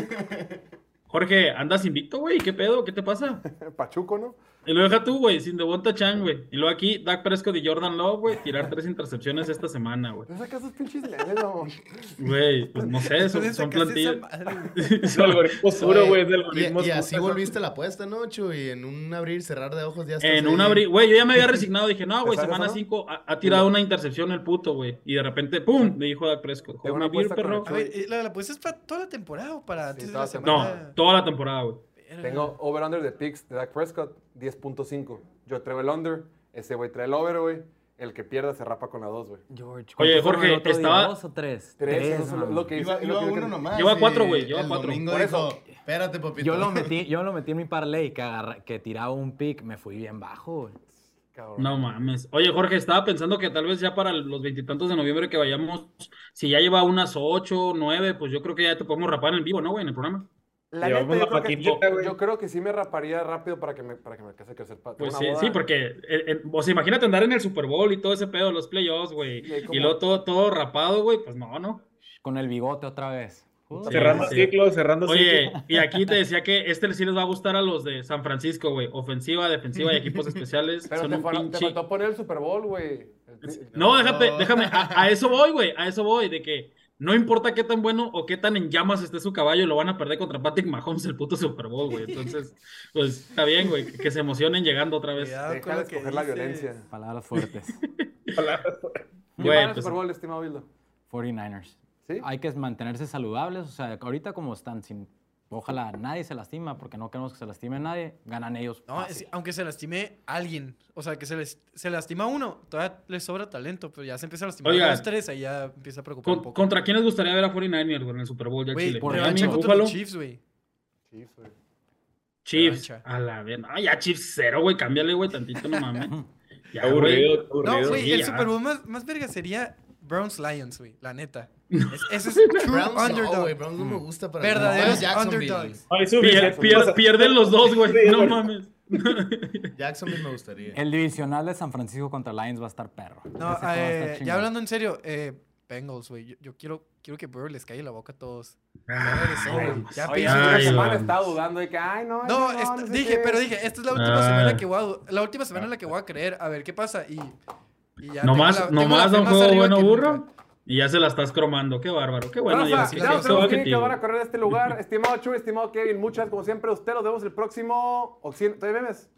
Jorge, ¿andas invicto, güey? ¿Qué pedo? ¿Qué te pasa? Pachuco, ¿no? Y lo deja tú, güey, sin Devonta Chan, güey. Y luego aquí, Dak Prescott y Jordan Love, güey, tirar tres intercepciones esta semana, güey. ¿No sacas esos pinches mamón? Güey, pues no sé, son, ¿Dónde son plantillas. Es algoritmo puro, güey. Es el Y, algoritmo y así volviste la apuesta, ¿no, Chu? Y en un abrir y cerrar de ojos ya estás En ahí. un abril, güey, yo ya me había resignado. Dije, no, güey, ¿Te sabes semana eso, no? 5 ha, ha tirado una intercepción el puto, güey. Y de repente, ¡pum! Me dijo Dak Prescott. Una apuesta con perro. A ver, ¿y ¿la, la puesta es para toda la temporada o para antes de la la No, semana? toda la temporada, güey. Tengo over-under de picks de Dak Prescott, 10.5. Yo traigo el under, ese güey trae el over, güey. El que pierda se rapa con la 2, güey. George. Oye, ¿cuántos fueron Jorge, el otro día? estaba- ¿Dos o tres? Tres, eso es lo, que hice. Iba, uno nomás. Lleva cuatro, güey, lleva cuatro. Por dijo, eso. espérate, papito. Yo lo metí, yo lo metí en mi parlay que, agarra- que tiraba un pick, me fui bien bajo, güey. Cabrón. No mames. Oye, Jorge, estaba pensando que tal vez ya para los veintitantos de noviembre que vayamos, si ya lleva unas ocho, nueve, pues yo creo que ya te podemos rapar en vivo, ¿no, güey? En el programa. La Llevamos neta, yo creo, que, maquinita, yo- güey. yo creo que sí me raparía rápido para que me, para que me case crecer. Pues sí, boda. sí, porque, eh, eh, o sea, imagínate andar en el Super Bowl y todo ese pedo, los playoffs, güey. Y luego todo, todo rapado, güey, pues no, no. Con el bigote otra vez. Cerrando Sí. ciclo, cerrando Oye, ciclo. y aquí te decía que este sí les va a gustar a los de San Francisco, güey. Ofensiva, defensiva y equipos especiales. Pero son te, un fal- te pinche... faltó poner el Super Bowl, güey. No, déjate, déjame, a, a eso voy, güey, a eso voy, de que no importa qué tan bueno o qué tan en llamas esté su caballo, lo van a perder contra Patrick Mahomes el puto Super Bowl, güey. Entonces, pues está bien, güey, que, que se emocionen llegando otra vez. Cuidado Deja de escoger la violencia. Palabras fuertes. Palabras. ¿Quién Güey, pues, Super Bowl, estimado Bildo? 49ers. ¿Sí? Hay que mantenerse saludables, o sea, ahorita como están sin... Ojalá nadie se lastima, porque no queremos que se lastime nadie, ganan ellos. No, es- aunque se lastime alguien, o sea, que se, les, se lastima uno, todavía le sobra talento, pero ya se empieza a lastimar Oiga. dos, tres, ahí ya empieza a preocupar con- un poco. ¿Contra quién les gustaría ver a 49ers, güey, en el Super Bowl ya Chile? por revancha contra los Chiefs, güey. Sí, güey. Chiefs. Revancha. A la ver, no, ya Chiefs cero, güey, cámbiale, güey, tantito, no mames. Ya, güey. Aburrido, No, aburrido. güey, sí, el ya. Super Bowl más, más verga sería Browns Lions, güey, la neta. Es- ese es true Browns no, underdog. güey. Browns no me gusta para Verdaderos No, underdogs. Ay, Pier- suficiente. pier- pierden los dos, güey, no mames. Jacksonville me gustaría. El divisional de San Francisco contra Lions va a estar perro. No, eh, ya hablando en serio, eh, Bengals, güey, yo, yo quiero, quiero que Burrow les caiga la boca a todos. Ya regresó, güey. Ya Oye, una Ay, semana estaba dudando de que, ay, no, No, no, esta- no sé dije, qué. pero dije, esta es la última Ah. semana que voy a, la última semana en la que voy a creer, a ver qué pasa y, y ya Nomás, nomás un juego bueno, burro. nunca. Y ya se la estás cromando. Qué bárbaro. Qué bueno. Ya, ya tenemos que van a correr a este lugar. Estimado Chu, estimado Kevin, muchas, como siempre, ustedes los vemos el próximo... ¿Todavía memes?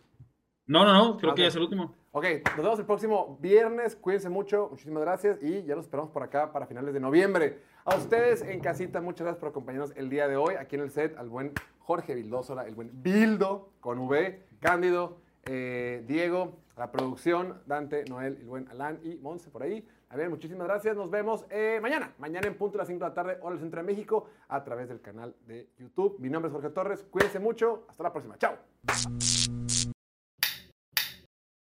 No, no, no. Creo que ya es el último. Ok, nos vemos el próximo viernes. Cuídense mucho. Muchísimas gracias. Y ya los esperamos por acá para finales de noviembre. A ustedes en casita, muchas gracias por acompañarnos el día de hoy. Aquí en el set, al buen Jorge Vildósola, el buen Bildo con V, Cándido, eh, Diego, la producción, Dante, Noel, el buen Alan y Monse por ahí. A muchísimas gracias. Nos vemos eh, mañana. Mañana en punto de las 5 de la tarde, hora del centro de México, a través del canal de YouTube. Mi nombre es Jorge Torres. Cuídense mucho. Hasta la próxima. Chao.